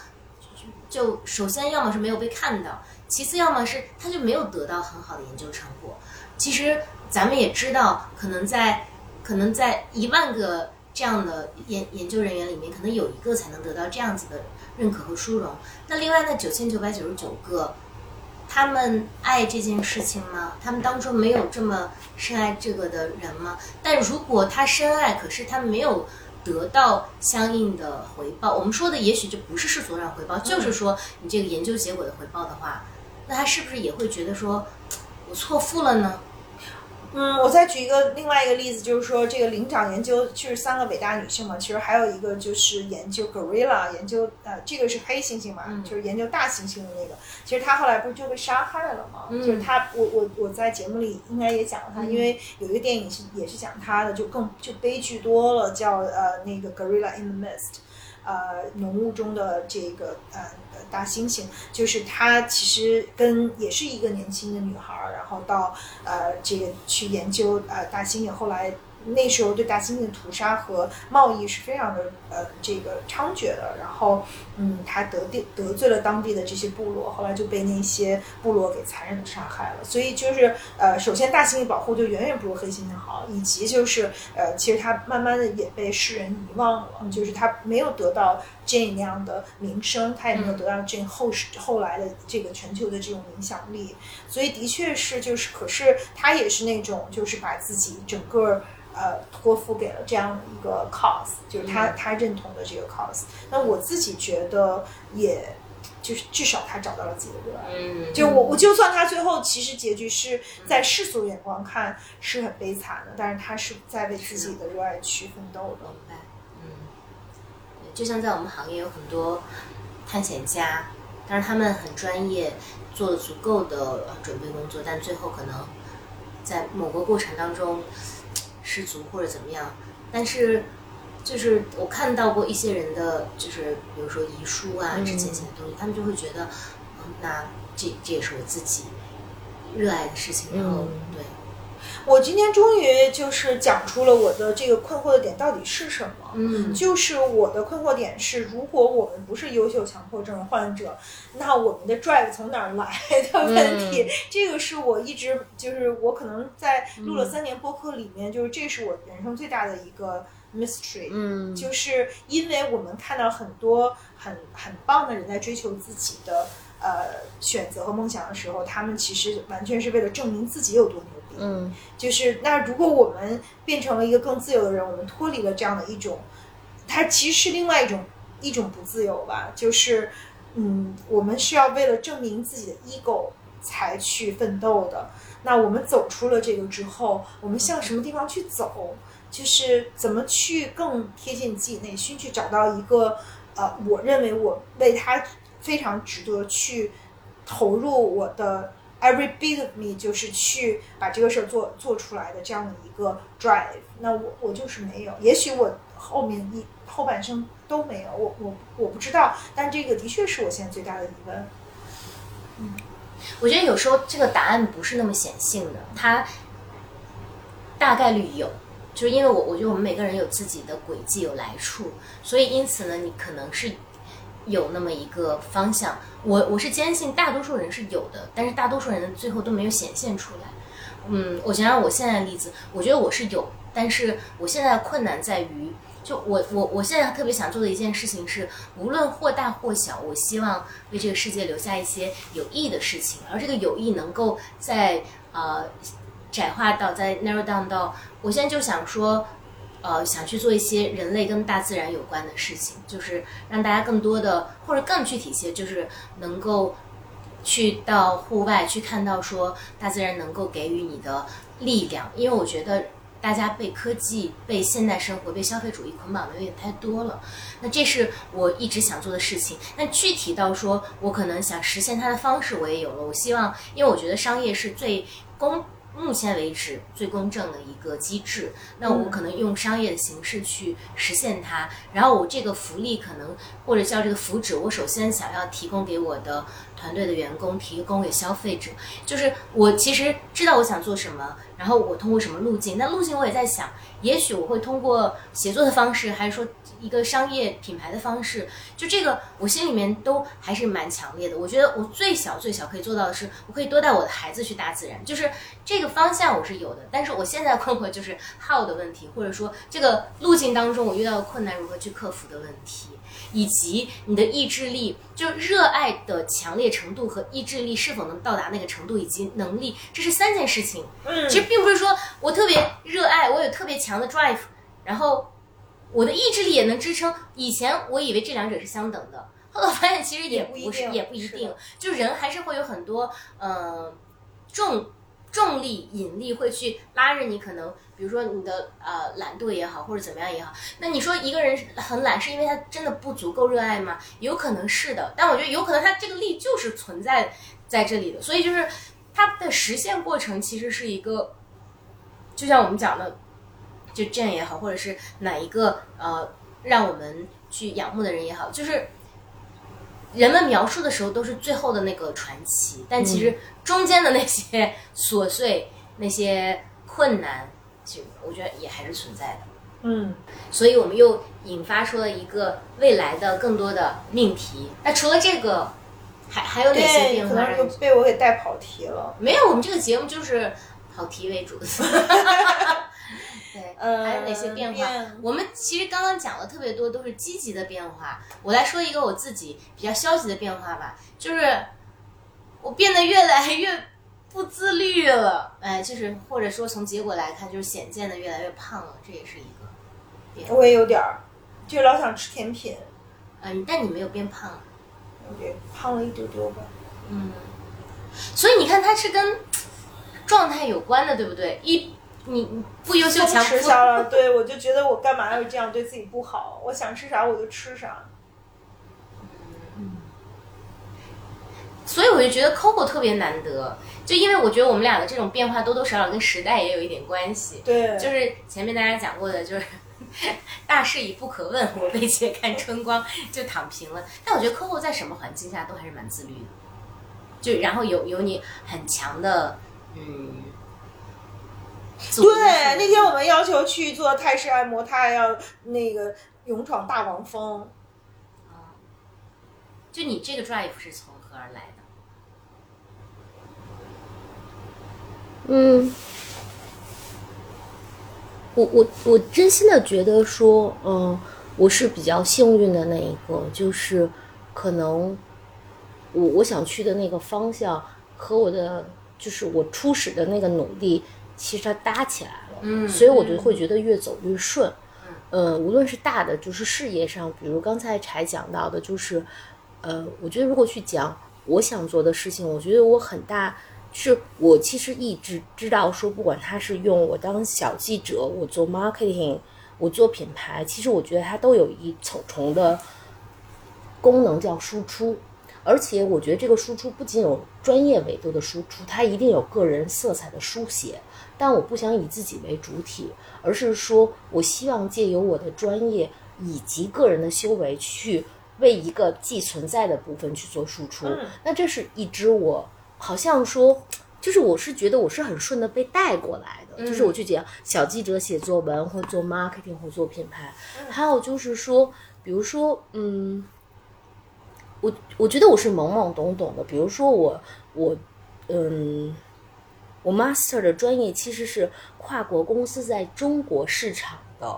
就就首先要么是没有被看到，其次要么是他就没有得到很好的研究成果。其实咱们也知道，可能在可能在一万个这样的研研究人员里面，可能有一个才能得到这样子的认可和殊荣。那另外那九千九百九十九个，他们爱这件事情吗？他们当中没有这么深爱这个的人吗？但如果他深爱，可是他没有得到相应的回报，我们说的也许就不是世俗上回报，就是说你这个研究结果的回报的话，那他是不是也会觉得说，我错付了呢？嗯，我再举一个另外一个例子，就是说这个灵长研究就是三个伟大女性嘛，其实还有一个就是研究 gorilla，研究呃这个是黑猩猩嘛，就是研究大猩猩的那个，其实他后来不是就被杀害了嘛？就是他，我我我在节目里应该也讲了他，因为有一个电影是也是讲他的，就更就悲剧多了，叫呃那个 gorilla in the mist。呃，浓雾中的这个呃大猩猩，就是她其实跟也是一个年轻的女孩，然后到呃这个去研究呃大猩猩，后来。那时候对大猩猩的屠杀和贸易是非常的呃这个猖獗的，然后嗯他得定得罪了当地的这些部落，后来就被那些部落给残忍的杀害了。所以就是呃首先大猩猩保护就远远不如黑猩猩好，以及就是呃其实他慢慢的也被世人遗忘了，就是他没有得到 Jane 那样的名声，他也没有得到 Jane 后世后来的这个全球的这种影响力，所以的确是就是可是他也是那种就是把自己整个。呃，托付给了这样的一个 cause，就是他他认同的这个 cause。那我自己觉得，也就是至少他找到了自己的热爱。嗯，就我我就算他最后其实结局是在世俗眼光看是很悲惨的，但是他是在为自己的热爱去奋斗的。明白。嗯，就像在我们行业有很多探险家，但是他们很专业，做了足够的准备工作，但最后可能在某个过程当中。失足或者怎么样，但是就是我看到过一些人的，就是比如说遗书啊，之前写的东西，他们就会觉得，嗯，那这这也是我自己热爱的事情，然后对。我今天终于就是讲出了我的这个困惑的点到底是什么。嗯，就是我的困惑点是，如果我们不是优秀强迫症患者，那我们的 drive 从哪儿来的问题？这个是我一直就是我可能在录了三年播客里面，就是这是我人生最大的一个 mystery。嗯，就是因为我们看到很多很很棒的人在追求自己的呃选择和梦想的时候，他们其实完全是为了证明自己有多牛。嗯，就是那如果我们变成了一个更自由的人，我们脱离了这样的一种，它其实是另外一种一种不自由吧。就是，嗯，我们是要为了证明自己的 ego 才去奋斗的。那我们走出了这个之后，我们向什么地方去走？就是怎么去更贴近自己内心，去找到一个呃，我认为我为他非常值得去投入我的。Every bit of me 就是去把这个事儿做做出来的这样的一个 drive。那我我就是没有，也许我后面一后半生都没有，我我我不知道。但这个的确是我现在最大的疑问。嗯，我觉得有时候这个答案不是那么显性的，它大概率有，就是因为我我觉得我们每个人有自己的轨迹有来处，所以因此呢，你可能是。有那么一个方向，我我是坚信大多数人是有的，但是大多数人最后都没有显现出来。嗯，我想想我现在的例子，我觉得我是有，但是我现在的困难在于，就我我我现在特别想做的一件事情是，无论或大或小，我希望为这个世界留下一些有意义的事情，而这个有益能够在呃窄化到在 narrow down 到，我现在就想说。呃，想去做一些人类跟大自然有关的事情，就是让大家更多的，或者更具体一些，就是能够去到户外去看到说大自然能够给予你的力量。因为我觉得大家被科技、被现代生活、被消费主义捆绑的有点太多了。那这是我一直想做的事情。那具体到说我可能想实现它的方式，我也有了。我希望，因为我觉得商业是最公。目前为止最公正的一个机制，那我可能用商业的形式去实现它。然后我这个福利可能或者叫这个福祉，我首先想要提供给我的团队的员工，提供给消费者。就是我其实知道我想做什么，然后我通过什么路径。那路径我也在想，也许我会通过写作的方式，还是说一个商业品牌的方式。就这个，我心里面都还是蛮强烈的。我觉得我最小最小可以做到的是，我可以多带我的孩子去大自然。就是这个方向我是有的，但是我现在困惑就是 how 的问题，或者说这个路径当中我遇到的困难如何去克服的问题。以及你的意志力，就热爱的强烈程度和意志力是否能到达那个程度，以及能力，这是三件事情。嗯，其实并不是说我特别热爱，我有特别强的 drive，然后我的意志力也能支撑。以前我以为这两者是相等的，后来发现其实也不是，定也不一定。就人还是会有很多呃重重力引力会去拉着你，可能比如说你的呃懒惰也好，或者怎么样也好。那你说一个人很懒，是因为他真的不足够热爱吗？有可能是的，但我觉得有可能他这个力就是存在在这里的，所以就是它的实现过程其实是一个，就像我们讲的，就 Jane 也好，或者是哪一个呃让我们去仰慕的人也好，就是人们描述的时候都是最后的那个传奇，但其实中间的那些琐碎、那些困难，其实我觉得也还是存在的。嗯，所以我们又引发出了一个未来的更多的命题。那除了这个，还还有哪些对，可能变化让你就被我给带跑题了。没有，我们这个节目就是跑题为主的。对，嗯还有哪些变化？变我们其实刚刚讲了特别多，都是积极的变化。我来说一个我自己比较消极的变化吧，就是我变得越来越不自律了。哎，就是或者说从结果来看，就是显见的越来越胖了，这也是一个变化。我也有点儿，就老想吃甜品，嗯，但你没有变胖。有点胖了一丢丢吧。嗯，所以你看，它是跟状态有关的，对不对？一你你不优秀强吃迫下了，对我就觉得我干嘛要这样对自己不好？我想吃啥我就吃啥。所以我就觉得 Coco 特别难得，就因为我觉得我们俩的这种变化多多少少跟时代也有一点关系。对，就是前面大家讲过的，就是 大势已不可问，我被且看春光，就躺平了。但我觉得 Coco 在什么环境下都还是蛮自律的，就然后有有你很强的嗯。对，那天我们要求去做泰式按摩，他还要那个勇闯大王峰。就你这个 drive 是从何而来的？嗯，我我我真心的觉得说，嗯，我是比较幸运的那一个，就是可能我我想去的那个方向和我的就是我初始的那个努力，其实它搭起来了，嗯所以我就会觉得越走越顺。嗯，无论是大的，就是事业上，比如刚才柴讲到的，就是，呃，我觉得如果去讲我想做的事情，我觉得我很大，是我其实一直知道说，不管他是用我当小记者，我做 marketing，我做品牌，其实我觉得它都有一重重的功能叫输出。而且我觉得这个输出不仅有专业维度的输出，它一定有个人色彩的书写。但我不想以自己为主体，而是说我希望借由我的专业以及个人的修为，去为一个既存在的部分去做输出。嗯那这是一支我好像说，就是我是觉得我是很顺的被带过来的，就是我去讲小记者写作文，或做 marketing，或做品牌，还有就是说，比如说，嗯。我我觉得我是懵懵懂懂的，比如说我我嗯，我 master 的专业其实是跨国公司在中国市场的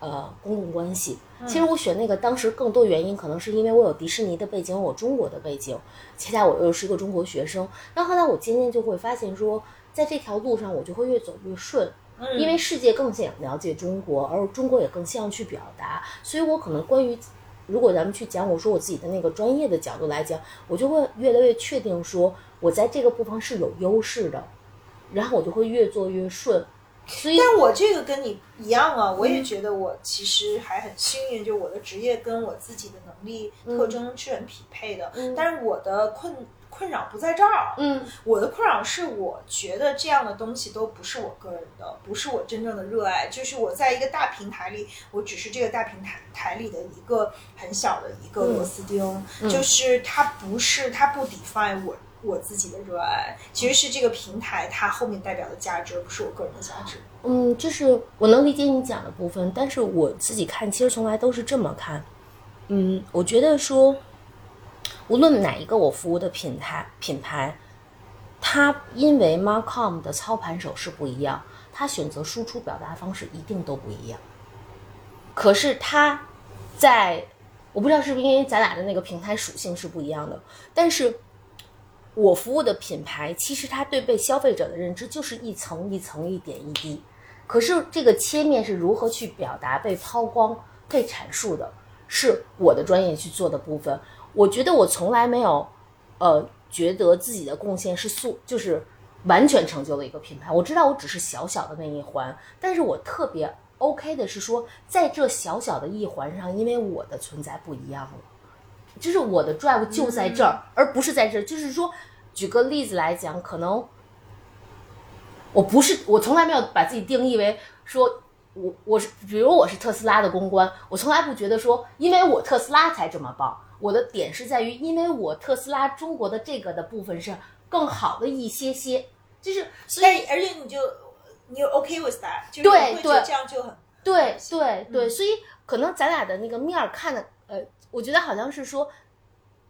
呃公共关系。其实我选那个当时更多原因可能是因为我有迪士尼的背景，有我中国的背景，恰恰我又是一个中国学生。那后来我渐渐就会发现说，在这条路上我就会越走越顺。因为世界更想了解中国，而中国也更希望去表达，所以我可能关于如果咱们去讲我说我自己的那个专业的角度来讲，我就会越来越确定说我在这个部分是有优势的，然后我就会越做越顺。所以，但我这个跟你一样啊，我也觉得我其实还很幸运，就我的职业跟我自己的能力特征是很匹配的。嗯但是我的困困扰不在这儿。嗯我的困扰是我觉得这样的东西都不是我个人的，不是我真正的热爱。就是我在一个大平台里，我只是这个大平台台里的一个很小的一个螺丝钉，就是它不是它不 define 我我自己的热爱，其实是这个平台它后面代表的价值，而不是我个人的价值。嗯，就是我能理解你讲的部分，但是我自己看其实从来都是这么看。嗯，我觉得说，无论哪一个我服务的品牌品牌，它因为 Marcom 的操盘手是不一样，它选择输出表达方式一定都不一样。可是它在，我不知道是不是因为咱俩的那个平台属性是不一样的，但是我服务的品牌，其实它对被消费者的认知就是一层一层、一点一滴。可是这个切面是如何去表达、被抛光、被阐述的，是我的专业去做的部分。我觉得我从来没有，呃，觉得自己的贡献是素，就是完全成就了一个品牌。我知道我只是小小的那一环，但是我特别 OK 的是说，在这小小的一环上，因为我的存在不一样了。就是我的 drive 就在这儿，而不是在这儿。就是说，举个例子来讲，可能我不是，我从来没有把自己定义为说我我是，比如我是特斯拉的公关，我从来不觉得说，因为我特斯拉才这么棒。我的点是在于，因为我特斯拉中国的这个的部分是更好的一些些，就是所以而且你就你 OK with that，就是对对你会觉得这样就很对对对，所以可能咱俩的那个面儿看的，呃，我觉得好像是说，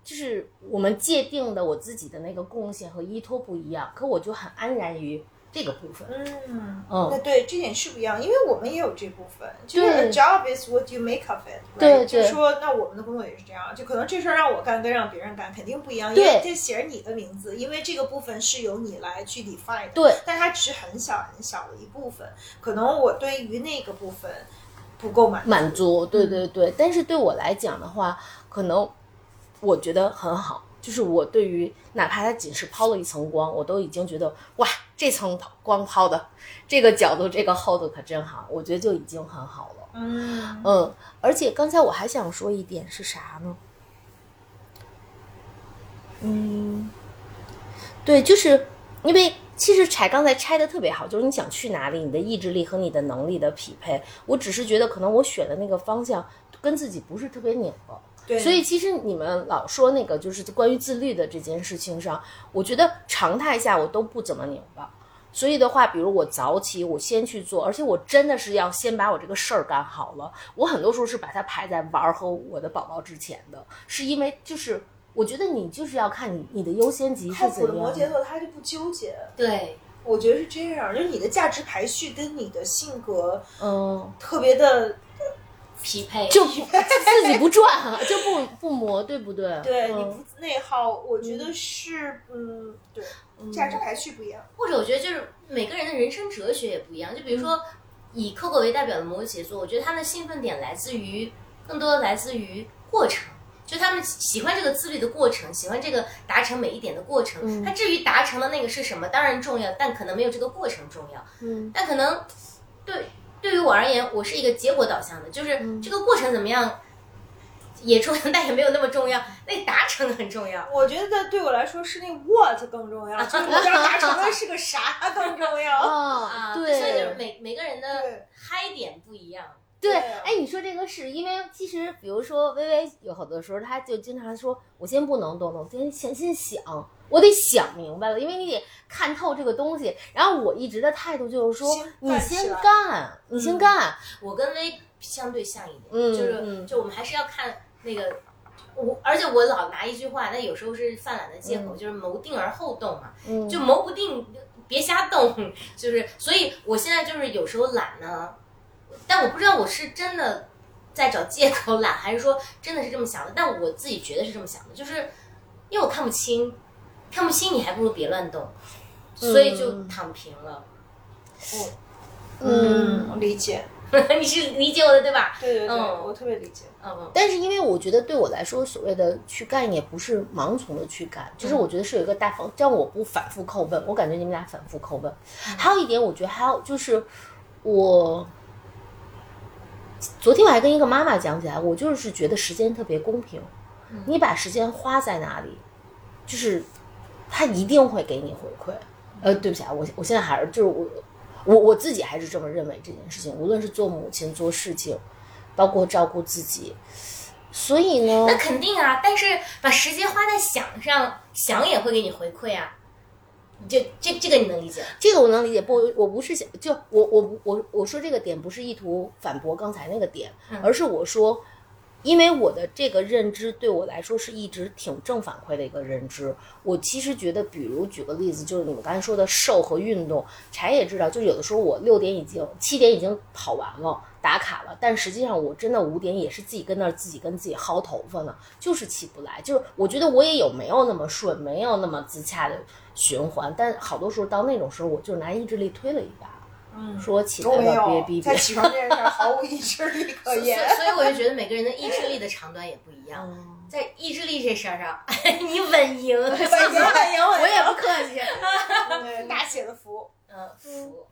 就是我们界定的我自己的那个贡献和依托不一样，可我就很安然于这个部分。嗯，嗯那对这点是不一样，因为我们也有这部分，就是对 a job is what you make of it，right？对对就是说，那我们的工作也是这样，就可能这事儿让我干跟让别人干肯定不一样，因对为这写着你的名字，因为这个部分是由你来去 define 的，对，但它只是很小很小的一部分，可能我对于那个部分不够满满足，对对对。但是对我来讲的话，可能我觉得很好，就是我对于哪怕它仅是抛了一层光，我都已经觉得哇，这层光抛的这个角度，这个厚度可真好，我觉得就已经很好了。嗯嗯，而且刚才我还想说一点是啥呢？嗯，对，就是因为其实柴刚才拆的特别好，就是你想去哪里，你的意志力和你的能力的匹配。我只是觉得可能我选的那个方向跟自己不是特别拧巴。对，所以其实你们老说那个就是关于自律的这件事情上，我觉得常态下我都不怎么拧巴。所以的话，比如我早起，我先去做，而且我真的是要先把我这个事儿干好了。我很多时候是把它排在玩儿和我的宝宝之前的，是因为就是我觉得你就是要看你你的优先级靠是怎样谱的摩羯。座他就不纠结，对，我觉得是这样，就是你的价值排序跟你的性格嗯，特别的匹配就不自己不转啊，就不不磨，对不对？对，你嗯不内耗，我觉得是，嗯，对，价值排序不一样。或者我觉得就是每个人的人生哲学也不一样。就比如说以 Coco 为代表的摩羯座，我觉得他们的兴奋点来自于更多的来自于过程。就他们喜欢这个自律的过程，喜欢这个达成每一点的过程。嗯他至于达成的那个是什么，当然重要，但可能没有这个过程重要。嗯但可能对对于我而言，我是一个结果导向的，就是嗯这个过程怎么样也重要，但也没有那么重要，那达成很重要。我觉得对我来说是那 what 更重要，就是我要达成的是个啥更重要。啊 啊，对，所以就是每每个人的嗨点不一样。对，哎，你说这个是因为其实，比如说微微有好多时候，他就经常说，我先不能动动，先先先想，我得想明白了，因为你得看透这个东西。然后我一直的态度就是说先，你先干，你先嗯干，我跟微相对像一点，嗯就是、嗯就我们还是要看那个。我而且我老拿一句话，那有时候是犯懒的借口，就是谋定而后动嘛。嗯，就谋不定，别瞎动。就是，所以我现在就是有时候懒呢，但我不知道我是真的在找借口懒，还是说真的是这么想的。但我自己觉得是这么想的，就是因为我看不清，看不清你还不如别乱动，所以就躺平了。嗯我理解，你是理解我的对吧？对对对，嗯我特别理解。嗯，但是因为我觉得对我来说，所谓的去干也不是盲从的去干，就是我觉得是有一个大方，这样我不反复叩问。我感觉你们俩反复叩问。还有一点，我觉得还有就是我。昨天我还跟一个妈妈讲起来，我就是觉得时间特别公平，你把时间花在哪里，就是他一定会给你回馈。呃，对不起啊，我我现在还是就是我我我自己还是这么认为这件事情，无论是做母亲做事情，包括照顾自己，所以呢，那肯定啊，但是把时间花在想上，想也会给你回馈啊。就这这个你能理解？这个我能理解。不，我不是想就我我我我说这个点不是意图反驳刚才那个点，而是我说。因为我的这个认知对我来说是一直挺正反馈的一个认知。我其实觉得，比如举个例子，就是你们刚才说的瘦和运动，柴也知道，就有的时候我六点已经七点已经跑完了打卡了，但实际上我真的五点也是自己跟那儿自己跟自己薅头发呢，就是起不来。就是我觉得我也有没有那么顺，没有那么自洽的循环，但好多时候到那种时候，我就拿意志力推了一把。嗯，说起来吧，别逼逼在起床这件事儿 毫无意志力可言。所以我就觉得每个人的意志力的长短也不一样。在意志力这事儿上，你稳赢，稳赢稳赢我也不客气。对大写的服。嗯，服，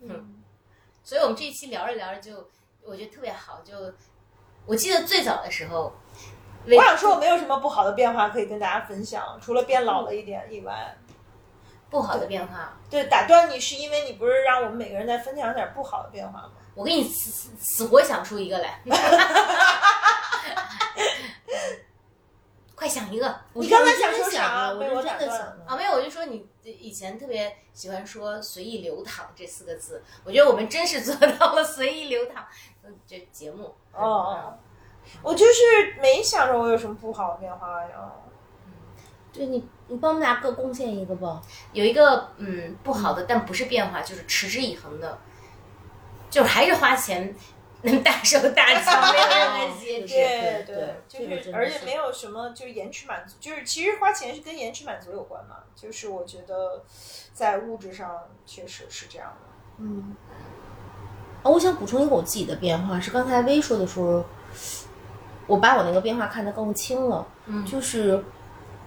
嗯，嗯，所以我们这一期聊着聊着就，我觉得特别好。就我记得最早的时候，我想说，我没有什么不好的变化可以跟大家分享，除了变老了一点以外。不好的变化，对，打断你是因为你不是让我们每个人再分享点不好的变化吗？我给你死死死活想出一个来。快想一个！你刚才我真的想说啥我被是真的想了。啊，没有，我就说你以前特别喜欢说“随意流淌”这四个字，我觉得我们真是做到了 随意流淌。嗯，这节目哦哦，我就是没想着我有什么不好的变化呀。对你，你帮我们俩各贡献一个吧。有一个嗯不好的，但不是变化，就是持之以恒的，就是还是花钱能大手大脚，没有任何节制。对对对就是而且没有什么就是延迟满足，就是其实花钱是跟延迟满足有关嘛。就是我觉得在物质上确实是这样的。嗯。啊，我想补充一个我自己的变化，是刚才薇说的时候，我把我那个变化看得更清了。嗯就是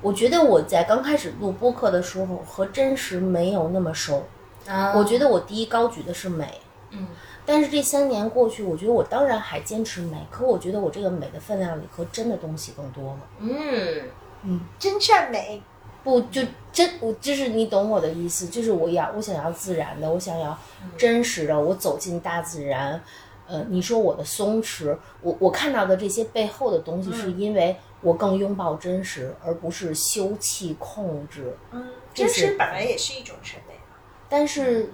我觉得我在刚开始录播客的时候和真实没有那么熟，啊我觉得我第一高举的是美。嗯但是这三年过去，我觉得我当然还坚持美，可我觉得我这个美的分量里和真的东西更多了。嗯真善美，不，就真我就是你懂我的意思，就是我要我想要自然的，我想要真实的，我走进大自然。呃，你说我的松弛，我我看到的这些背后的东西，是因为我更拥抱真实，而不是休憩控制。嗯，真实本来也是一种审美嘛。但是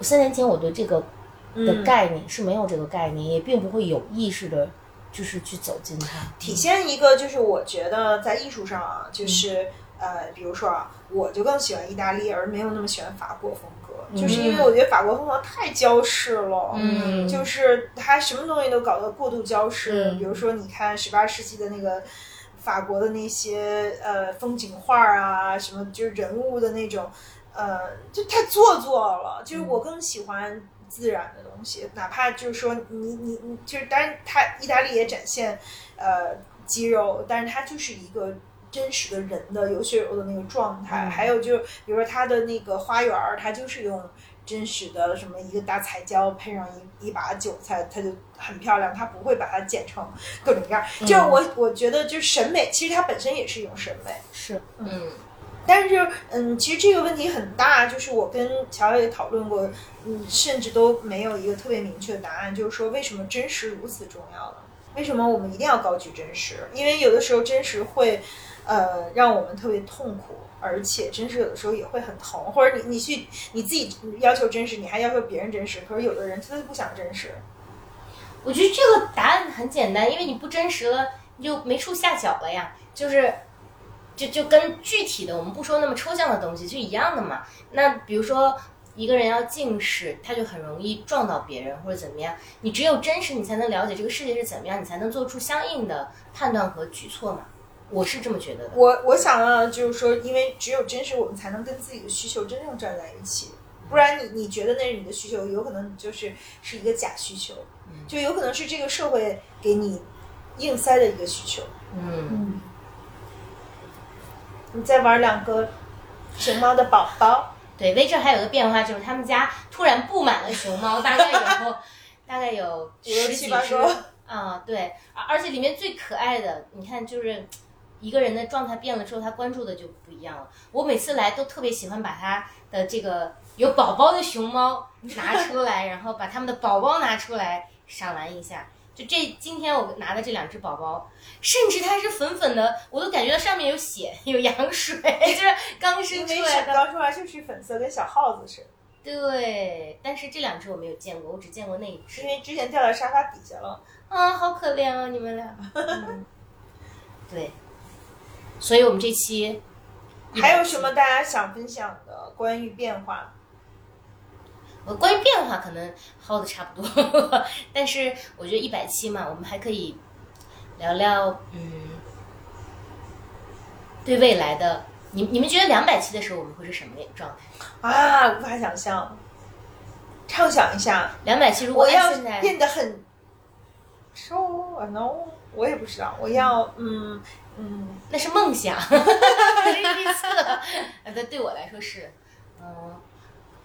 三年前我对这个的嗯概念是没有这个概念，也并不会有意识的，就是去走进它。体现一个就是我觉得在艺术上啊，就是、呃，比如说啊，我就更喜欢意大利，而没有那么喜欢法国风格，就是因为我觉得法国风格太娇饰了，嗯就是它什么东西都搞得过度娇饰，嗯比如说你看十八世纪的那个。法国的那些呃风景画啊，什么就是人物的那种，呃，就太做作了。就是我更喜欢自然的东西，哪怕就是说你你你，就是当然它意大利也展现呃肌肉，但是它就是一个真实的人的有血有肉的那个状态。嗯还有就是比如说它的那个花园儿，它就是用真实的什么一个大彩椒配上一一把韭菜，它就很漂亮。它不会把它剪成各种各样。嗯就是我我觉得就是审美，其实它本身也是一种审美。是，嗯但是，嗯，其实这个问题很大，就是我跟乔也讨论过，嗯，甚至都没有一个特别明确的答案，就是说为什么真实如此重要呢？为什么我们一定要高举真实？因为有的时候真实会，呃，让我们特别痛苦，而且真实有的时候也会很疼，或者你你去你自己要求真实，你还要求别人真实，可是有的人他就不想真实。我觉得这个答案很简单，因为你不真实了，你就没处下脚了呀。就是，就就跟具体的，我们不说那么抽象的东西，就一样的嘛。那比如说一个人要近视，他就很容易撞到别人或者怎么样。你只有真实，你才能了解这个世界是怎么样，你才能做出相应的判断和举措嘛。我是这么觉得的。我我想啊，就是说，因为只有真实，我们才能跟自己的需求真正站在一起。不然你你觉得那是你的需求，有可能就是是一个假需求，就有可能是这个社会给你硬塞的一个需求。嗯，你再玩两个熊猫的宝宝，对，威这还有个变化，就是他们家突然布满了熊猫，大概有 大概有十几只七八个。啊，对，而而且里面最可爱的，你看就是一个人的状态变了之后，他关注的就不一样了。我每次来都特别喜欢把他的这个有宝宝的熊猫拿出来，然后把他们的宝宝拿出来赏玩一下。就这今天我拿的这两只宝宝，甚至它是粉粉的，我都感觉到上面有血，有羊水，就是刚生出来的。刚出来就是粉色，跟小耗子似的。对，但是这两只我没有见过，我只见过那一只因。为之前掉在沙发底下了。啊，好可怜啊，你们俩。嗯、对，所以我们这期还有什么大家想分享的关于变化？呃，关于变化可能薅的差不多，但是我觉得一百期嘛，我们还可以聊聊，嗯，对未来的，你你们觉得两百期的时候我们会是什么状态？啊，无法想象。畅想一下，两百期如果我要变得很，so no，我也不知道，我要嗯嗯，那是梦想，不是预测。呃，对，对我来说是，嗯、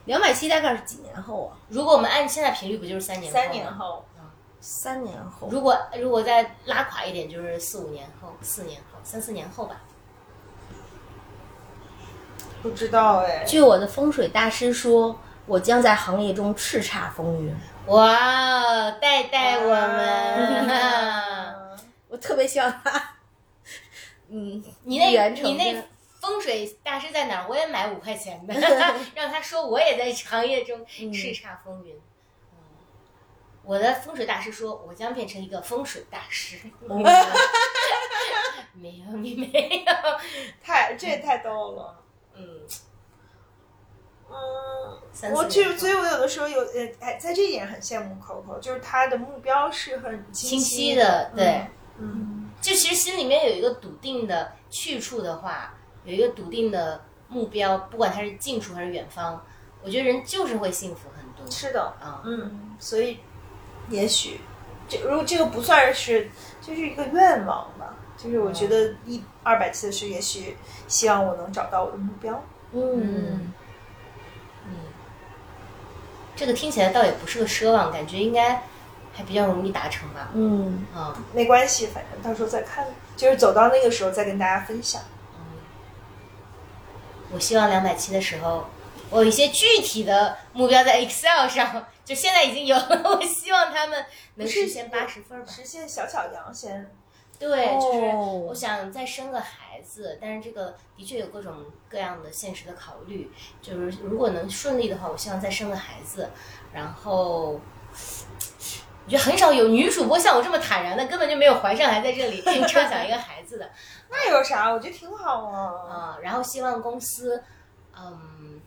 两百期大概是几年后啊？如果我们按现在频率，不就是三年后吗？三年后，三年后。如果如果再拉垮一点，就是四五年后、四年后、三四年后吧。不知道哎。据我的风水大师说，我将在行业中叱咤风云。哇，带带我们！啊 我特别希望他，嗯，你那你那风水大师在哪儿？我也买五块钱的，让他说我也在行业中叱咤风云。嗯我的风水大师说，我将变成一个风水大师。没有，你没有。太这也太逗了。嗯，嗯，三我就所以，我有的时候有呃，哎，在这一点很羡慕 Coco，就是他的目标是很清晰晰的，对。嗯，就其实心里面有一个笃定的去处的话，有一个笃定的目标，不管它是近处还是远方，我觉得人就是会幸福很多。是的，啊，嗯，所以也许这如果这个不算是，就是一个愿望吧。就是我觉得一二百次是，也许希望我能找到我的目标。嗯，嗯，这个听起来倒也不是个奢望，感觉应该还比较容易达成吧。嗯，啊，没关系，反正到时候再看，就是走到那个时候再跟大家分享。嗯我希望两百期的时候，我有一些具体的目标在 Excel 上，就现在已经有了。我希望他们能实现八十分吧。实现小小阳先。对，就是哦我想再生个孩子，但是这个的确有各种各样的现实的考虑。就是如果能顺利的话，我希望再生个孩子。然后，我觉得很少有女主播像我这么坦然的，根本就没有怀上还在这里 畅想一个孩子的 那有啥？我觉得挺好啊。啊、然后希望公司，嗯。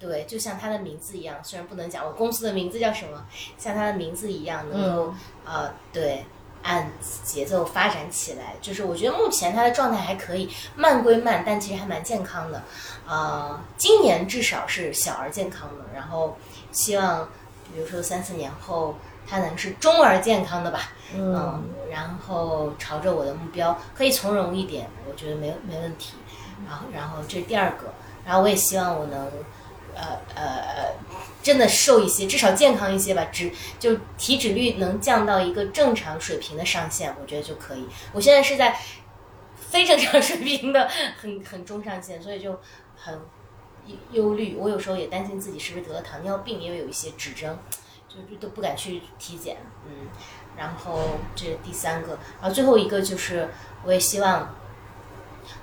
对，就像他的名字一样，虽然不能讲我公司的名字叫什么，像他的名字一样，能够呃，对，按节奏发展起来。就是我觉得目前他的状态还可以，慢归慢，但其实还蛮健康的。呃，今年至少是小而健康的，然后希望，比如说三四年后，他能是中而健康的吧。嗯，然后朝着我的目标可以从容一点，我觉得没没问题。然后，然后这是第二个，然后我也希望我能，呃呃呃，真的瘦一些，至少健康一些吧，脂就体脂率能降到一个正常水平的上限，我觉得就可以。我现在是在非正常水平的很 很中上限，所以就很忧忧虑。我有时候也担心自己是不是得了糖尿病，因为有一些指征，就就都不敢去体检。嗯，然后这是第三个，然后最后一个就是，我也希望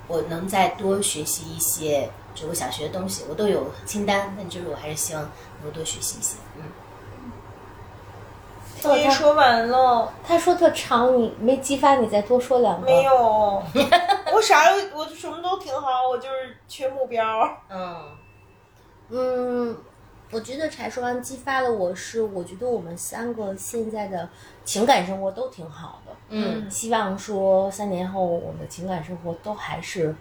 我能再多学习一些，就我想学的东西，我都有清单，但就是我还是希望能够多学习一些。嗯，我已经说完了，他说特长，你没激发你再多说两个。没有，我啥都我什么都挺好，我就是缺目标。嗯嗯，我觉得柴说完激发了我是，我觉得我们三个现在的情感生活都挺好的。嗯希望说三年后我们的情感生活都还是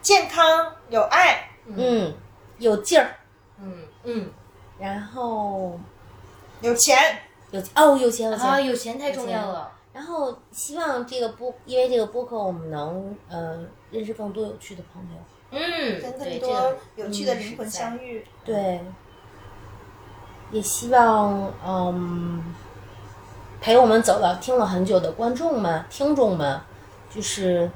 健康有爱，嗯有劲儿，嗯嗯然后有钱，有哦有钱有钱，啊，有钱太重要了。然后希望这个播，因为这个播客我们能呃认识更多有趣的朋友。嗯，跟更多有趣的灵魂相遇。对，也希望嗯陪我们走到听了很久的观众们、听众们，就是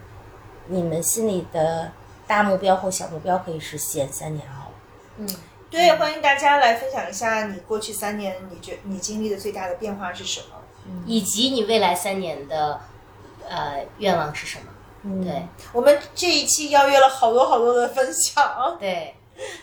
你们心里的大目标或小目标可以实现，三年后。嗯对，欢迎大家来分享一下你过去三年你觉你经历的最大的变化是什么？以及你未来三年的呃愿望是什么？嗯对我们这一期邀约了好多好多的分享，对，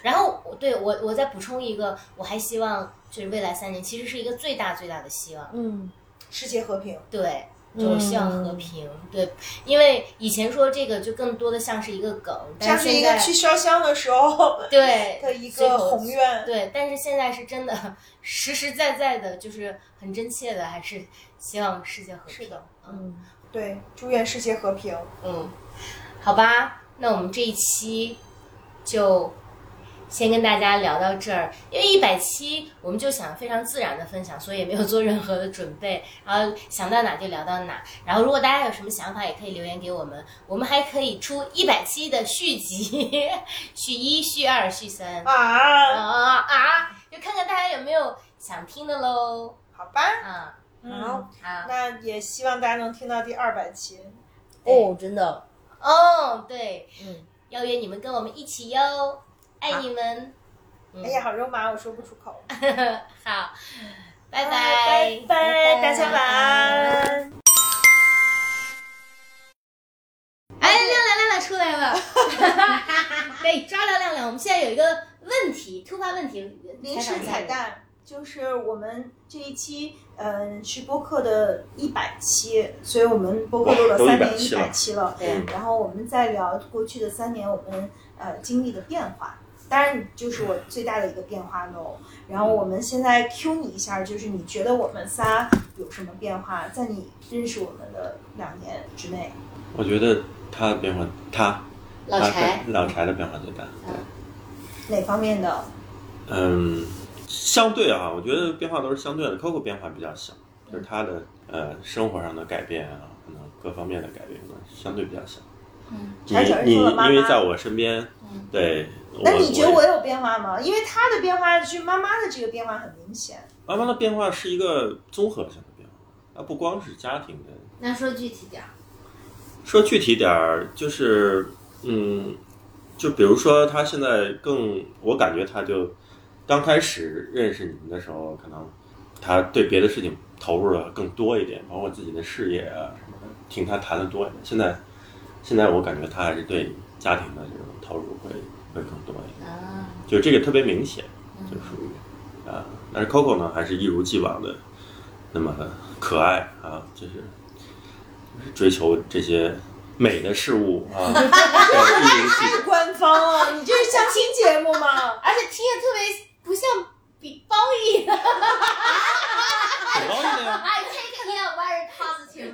然后对我我再补充一个，我还希望就是未来三年其实是一个最大最大的希望，嗯世界和平。对。就是希望和平，对，因为以前说这个就更多的像是一个梗，但像是现在是一个去烧香的时候对 的一个宏愿。对，但是现在是真的实实在在的，就是很真切的，还是希望世界和平。是的，嗯对，祝愿世界和平。嗯，好吧，那我们这一期就先跟大家聊到这儿，因为一百期我们就想非常自然的分享，所以也没有做任何的准备，然后想到哪就聊到哪。然后如果大家有什么想法，也可以留言给我们，我们还可以出一百期的续集，续一、续二、续三。啊，啊啊！就看看大家有没有想听的喽。好吧，啊，嗯，好，那也希望大家能听到第二百期。哦，真的，哦，对，嗯，邀约你们跟我们一起哟，爱你们。哎呀，好肉麻，我说不出口。好，拜拜拜，拜，大家晚安。哎，亮亮亮亮出来了，对，抓到亮亮。我们现在有一个问题，突发问题，临时彩蛋就是我们这一期，嗯、是播客的一百期，所以我们播客录了三年一百期了。对然后我们再聊过去的三年我们呃经历的变化，当然就是我最大的一个变化喽。然后我们现在 Q 你一下，就是你觉得我们仨有什么变化？在你认识我们的两年之内，我觉得他的变化，他他老柴老柴的变化最大。对，哪方面的？嗯，相对啊，我觉得变化都是相对的。Coco 变化比较小，就是他的呃生活上的改变啊，可能各方面的改变呢相对比较小。嗯，你你因为在我身边，嗯对，那你觉得我有变化吗？因为他的变化是妈妈的这个变化很明显。妈妈的变化是一个综合性的变化，它不光是家庭的。那说具体点儿，说具体点儿，就是嗯，就比如说他现在更，我感觉他就刚开始认识你们的时候，可能他对别的事情投入的更多一点，包括自己的事业啊什么的，听他谈的多一点。现在，现在我感觉他还是对家庭的这种投入会会更多一点，啊，就这个特别明显，就属于啊。但是 Coco 呢，还是一如既往的那么可爱啊，就是就是追求这些美的事物啊，对 一如既往。官方了！你这是相亲节目吗？而且听着特别不像比褒义的。很高兴的呀。I take it very positive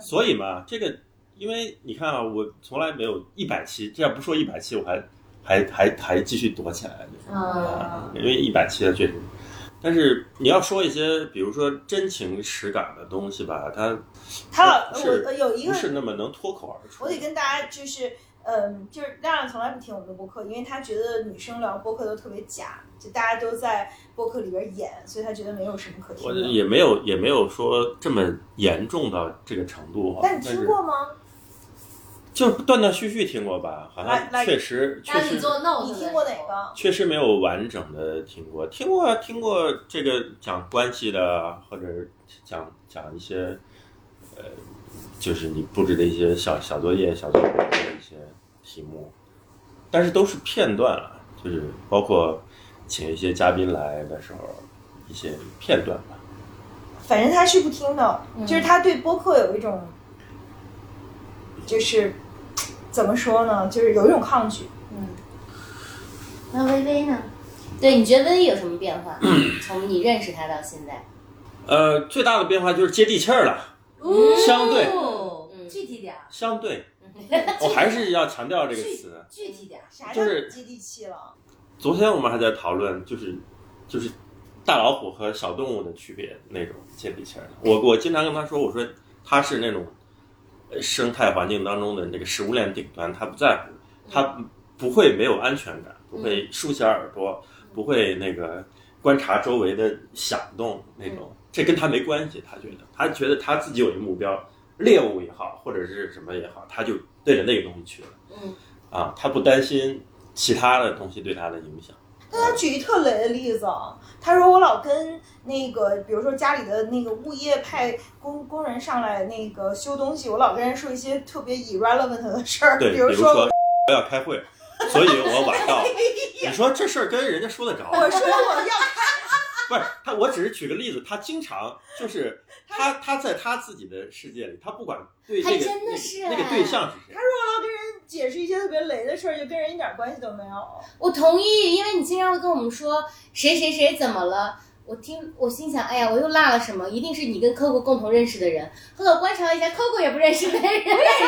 所以嘛，这个因为你看啊，我从来没有一百期，这要不说一百期，我还还还还继续躲起来，就是啊，因为一百期的确实。但是你要说一些，比如说真情实感的东西吧，它他老不是我有一个不是那么能脱口而出。我得跟大家就是，嗯，就是亮亮从来不听我们的播客，因为他觉得女生聊播客都特别假，就大家都在播客里边演，所以他觉得没有什么可听我的。也没有也没有说这么严重到这个程度哈。但你听过吗？就断断续续听过吧，好像确实确实当你做 note 你听过哪个？确实没有完整的听过，听过啊听过这个讲关系的，或者讲讲一些呃，就是你布置的一些小小作业、小作文的一些题目，但是都是片段了，就是包括请一些嘉宾来的时候一些片段吧。反正他是不听的，嗯就是他对播客有一种，就是怎么说呢，就是有一种抗拒。嗯，那微微呢？对，你觉得微微有什么变化？从你认识他到现在，呃，最大的变化就是接地气儿了，相对哦嗯具体点儿，相对，我还是要强调这个词。具体点儿。啥叫就是接地气了？昨天我们还在讨论，就是就是大老虎和小动物的区别那种接地气儿。我我经常跟他说，我说他是那种呃生态环境当中的那个食物链顶端，他不在乎，他不会没有安全感，不会竖起耳朵，不会那个观察周围的响动那种，这跟他没关系。他觉得他觉得他自己有一个目标，猎物也好，或者是什么也好，他就对着那个东西去了。嗯，啊，他不担心其他的东西对他的影响。但他举一特雷的例子啊，他说我老跟那个，比如说家里的那个物业派工工人上来那个修东西，我老跟人说一些特别 irrelevant 的事儿，对，比如说我要开会，所以我晚到。你说这事儿跟人家说得着？我说我要不是他，我只是举个例子，他经常就是他他在他自己的世界里，他不管对那个真的是哎那个对象是谁他，说我老跟人解释一些特别雷的事儿，就跟人一点关系都没有。我同意，因为你经常会跟我们说谁谁谁怎么了。我听，我心想，哎呀，我又落了什么？一定是你跟 Coco 共同认识的人。后来我观察了一下，Coco 也不认识的人，认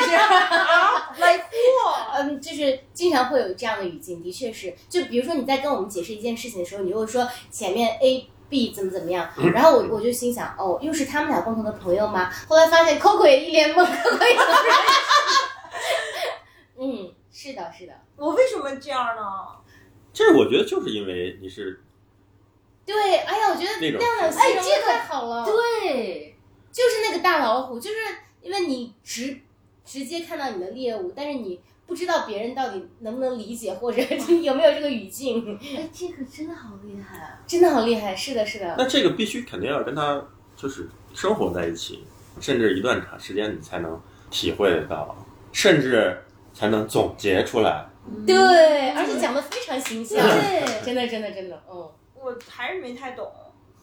识。啊，来货，嗯，就是经常会有这样的语境，的确是。就比如说你在跟我们解释一件事情的时候，你会说前面 A、B 怎么怎么样，然后我我就心想，哦，又是他们俩共同的朋友吗？后来发现 Coco 也一脸懵，Coco 也不认识。嗯，是的，是的，我为什么这样呢？这我觉得就是因为你是对，哎呀，我觉得那种亮亮哎形容这个太好了，对，就是那个大老虎，就是因为你直直接看到你的猎物，但是你不知道别人到底能不能理解，或者 有没有这个语境，哎，这个真的好厉害。啊！真的好厉害，是的，是的，那这个必须肯定要跟他就是生活在一起，甚至一段长时间，你才能体会得到，甚至才能总结出来。对，而且讲的非常形象，对。真的，真的，真的，嗯，我还是没太懂，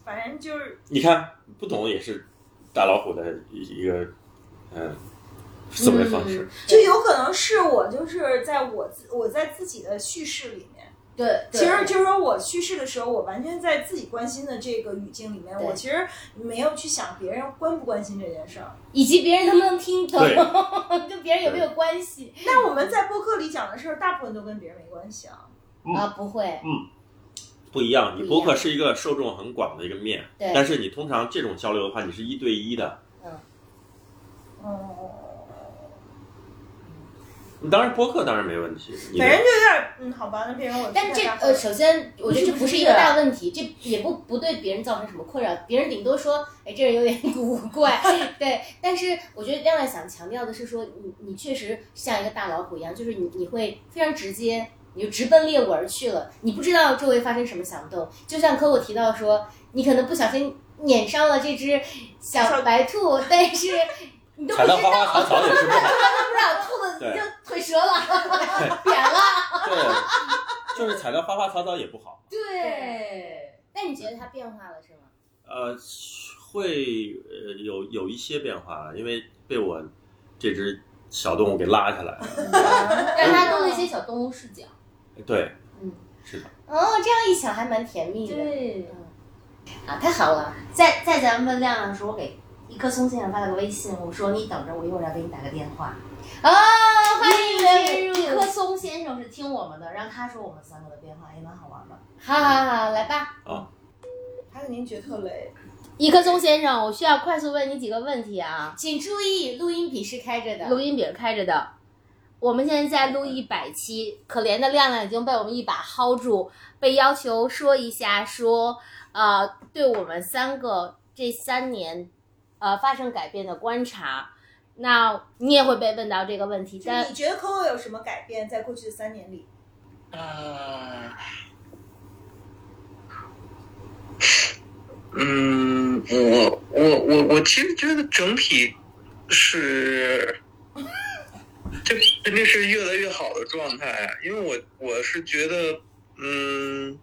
反正就是你看，不懂也是大老虎的一一个嗯思维方式。就有可能是我就是在我自我在自己的叙事里面，对，其实就是说我叙事的时候，我完全在自己关心的这个语境里面，我其实没有去想别人关不关心这件事儿。以及别人能不能听懂，跟别人有没有关系。那我们在播客里讲的事儿，大部分都跟别人没关系啊。啊？不会，不一样，你播客是一个受众很广的一个面，对但是你通常这种交流的话，你是一对一的。嗯哦，你当然播客当然没问题，反正就有点嗯，好吧，那变成我。但这呃，首先我觉得这不是一个大问题，这也不不对别人造成什么困扰，别人顶多说，哎，这人有点古怪，对。但是我觉得亮亮想强调的是说，你你确实像一个大老虎一样，就是你你会非常直接，你就直奔猎物而去了，你不知道周围发生什么响动。就像可我提到说，你可能不小心碾伤了这只小白兔，但是你都不知道，踩到花花草草也是不好。都不知道兔子已经腿折了，扁了。对，就是踩到花花草草也不好。对，那你觉得它变化了是吗？呃，会呃有有一些变化，因为被我这只小动物给拉下来了。让它多了一些小动物视角。对，嗯，是的。哦，这样一想还蛮甜蜜的。对，啊，太好了。在在咱们亮亮的时候，我给一棵松先生发了个微信，我说你等着，我一会儿要给你打个电话。啊，欢迎进入。一棵松先生是听我们的，让他说我们三个的变化，也蛮好玩的。好好好，来吧。还是您觉得特雷？一棵松先生，我需要快速问你几个问题啊。请注意，录音笔是开着的。录音笔是开着的，我们现在在录一百期，可怜的亮亮已经被我们一把薅住，被要求说一下说，呃，对我们三个这三年，呃，发生改变的观察。那你也会被问到这个问题，但你觉得 Coco 有什么改变在过去的三年里？呃，嗯，我我我我其实觉得整体是，这肯定是越来越好的状态啊，因为我我是觉得，嗯，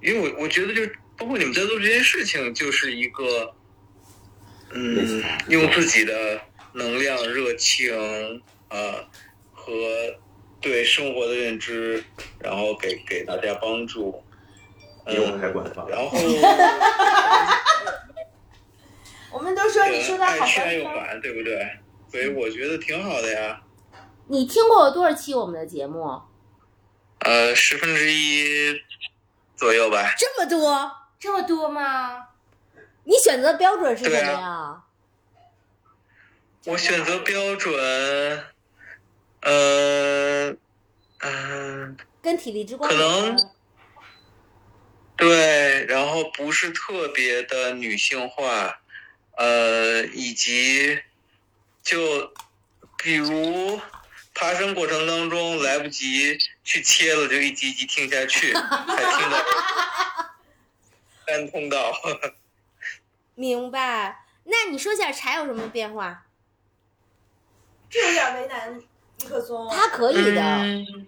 因为我我觉得就是包括你们在做这件事情，就是一个，嗯，用自己的能量、热情，呃，和对生活的认知，然后给给大家帮助。比我还官方然后 我们都说你说的好爱吃爱又官方。烦，对不对？所以我觉得挺好的呀。你听过多少期我们的节目？呃，十分之一左右吧。这么多，这么多吗？你选择标准是什么对呀？我选择标准，呃，嗯、跟体力之光可能对，然后不是特别的女性化，呃，以及就比如爬升过程当中来不及去切了，就一集一集听下去，才听到 单通道。明白。那你说一下柴有什么变化？这有点为难尼克松。他可以的，嗯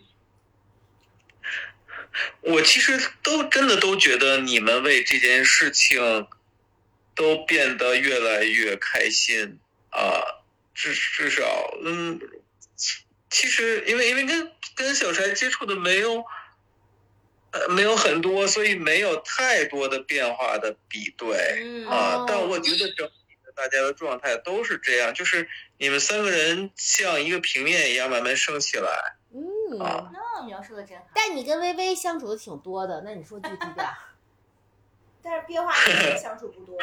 我其实都真的都觉得你们为这件事情都变得越来越开心啊、至至少，嗯，其实因为因为跟跟小柴接触的没有。呃，没有很多，所以没有太多的变化的比对。啊但我觉得整体的大家的状态都是这样，就是你们三个人像一个平面一样慢慢升起来。嗯。啊那，描述的真好。但你跟微微相处的挺多的，那你说具体点？但是变化跟你相处不多。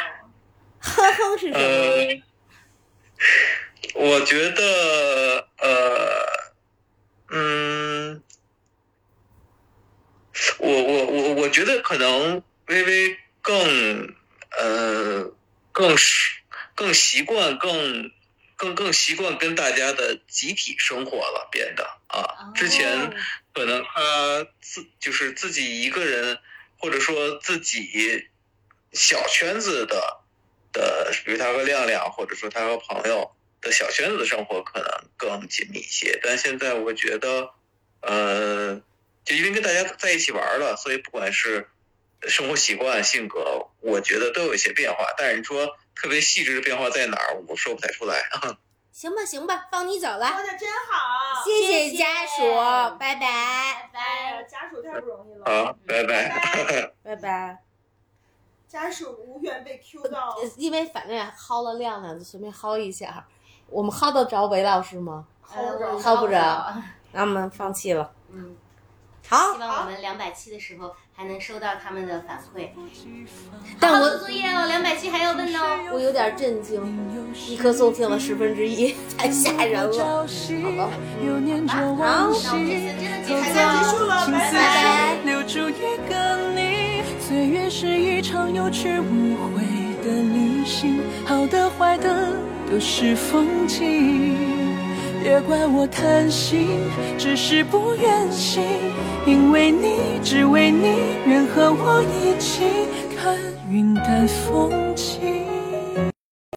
哼哼是什么？呃，我觉得，呃，嗯，我我我我觉得可能微微更，呃，更是更习惯更更更习惯跟大家的集体生活了，变得啊，之前可能他自就是自己一个人，或者说自己小圈子的的，比如他和亮亮，或者说他和朋友的小圈子的生活可能更紧密一些。但现在我觉得，呃，就因为跟大家在一起玩了，所以不管是生活习惯、性格，我觉得都有一些变化。但是你说特别细致的变化在哪儿，我说不太出来。行吧，行吧，放你走了，说的真好，谢谢谢家属，拜拜，哎呀，家属太不容易了。好，拜拜。拜拜。家属无缘被 Q 到，因为反正也薅了亮亮，就随便薅一下。我们薅得着韦老师吗？呃我薅不着着。那我们放弃了。嗯，好希，望我们两百期的时候还能收到他们的反馈。但我做作业哦，两百期还要问哦。我有点震惊，一棵松听了十分之一，太吓人了。好吧，好，那我们这次真的结束了，拜拜。留住一个你。岁月是一场有去无回的旅行，好的坏的都是风景。别怪我贪心，只是不愿醒，因为你，只为你，愿和我一起看云淡风轻。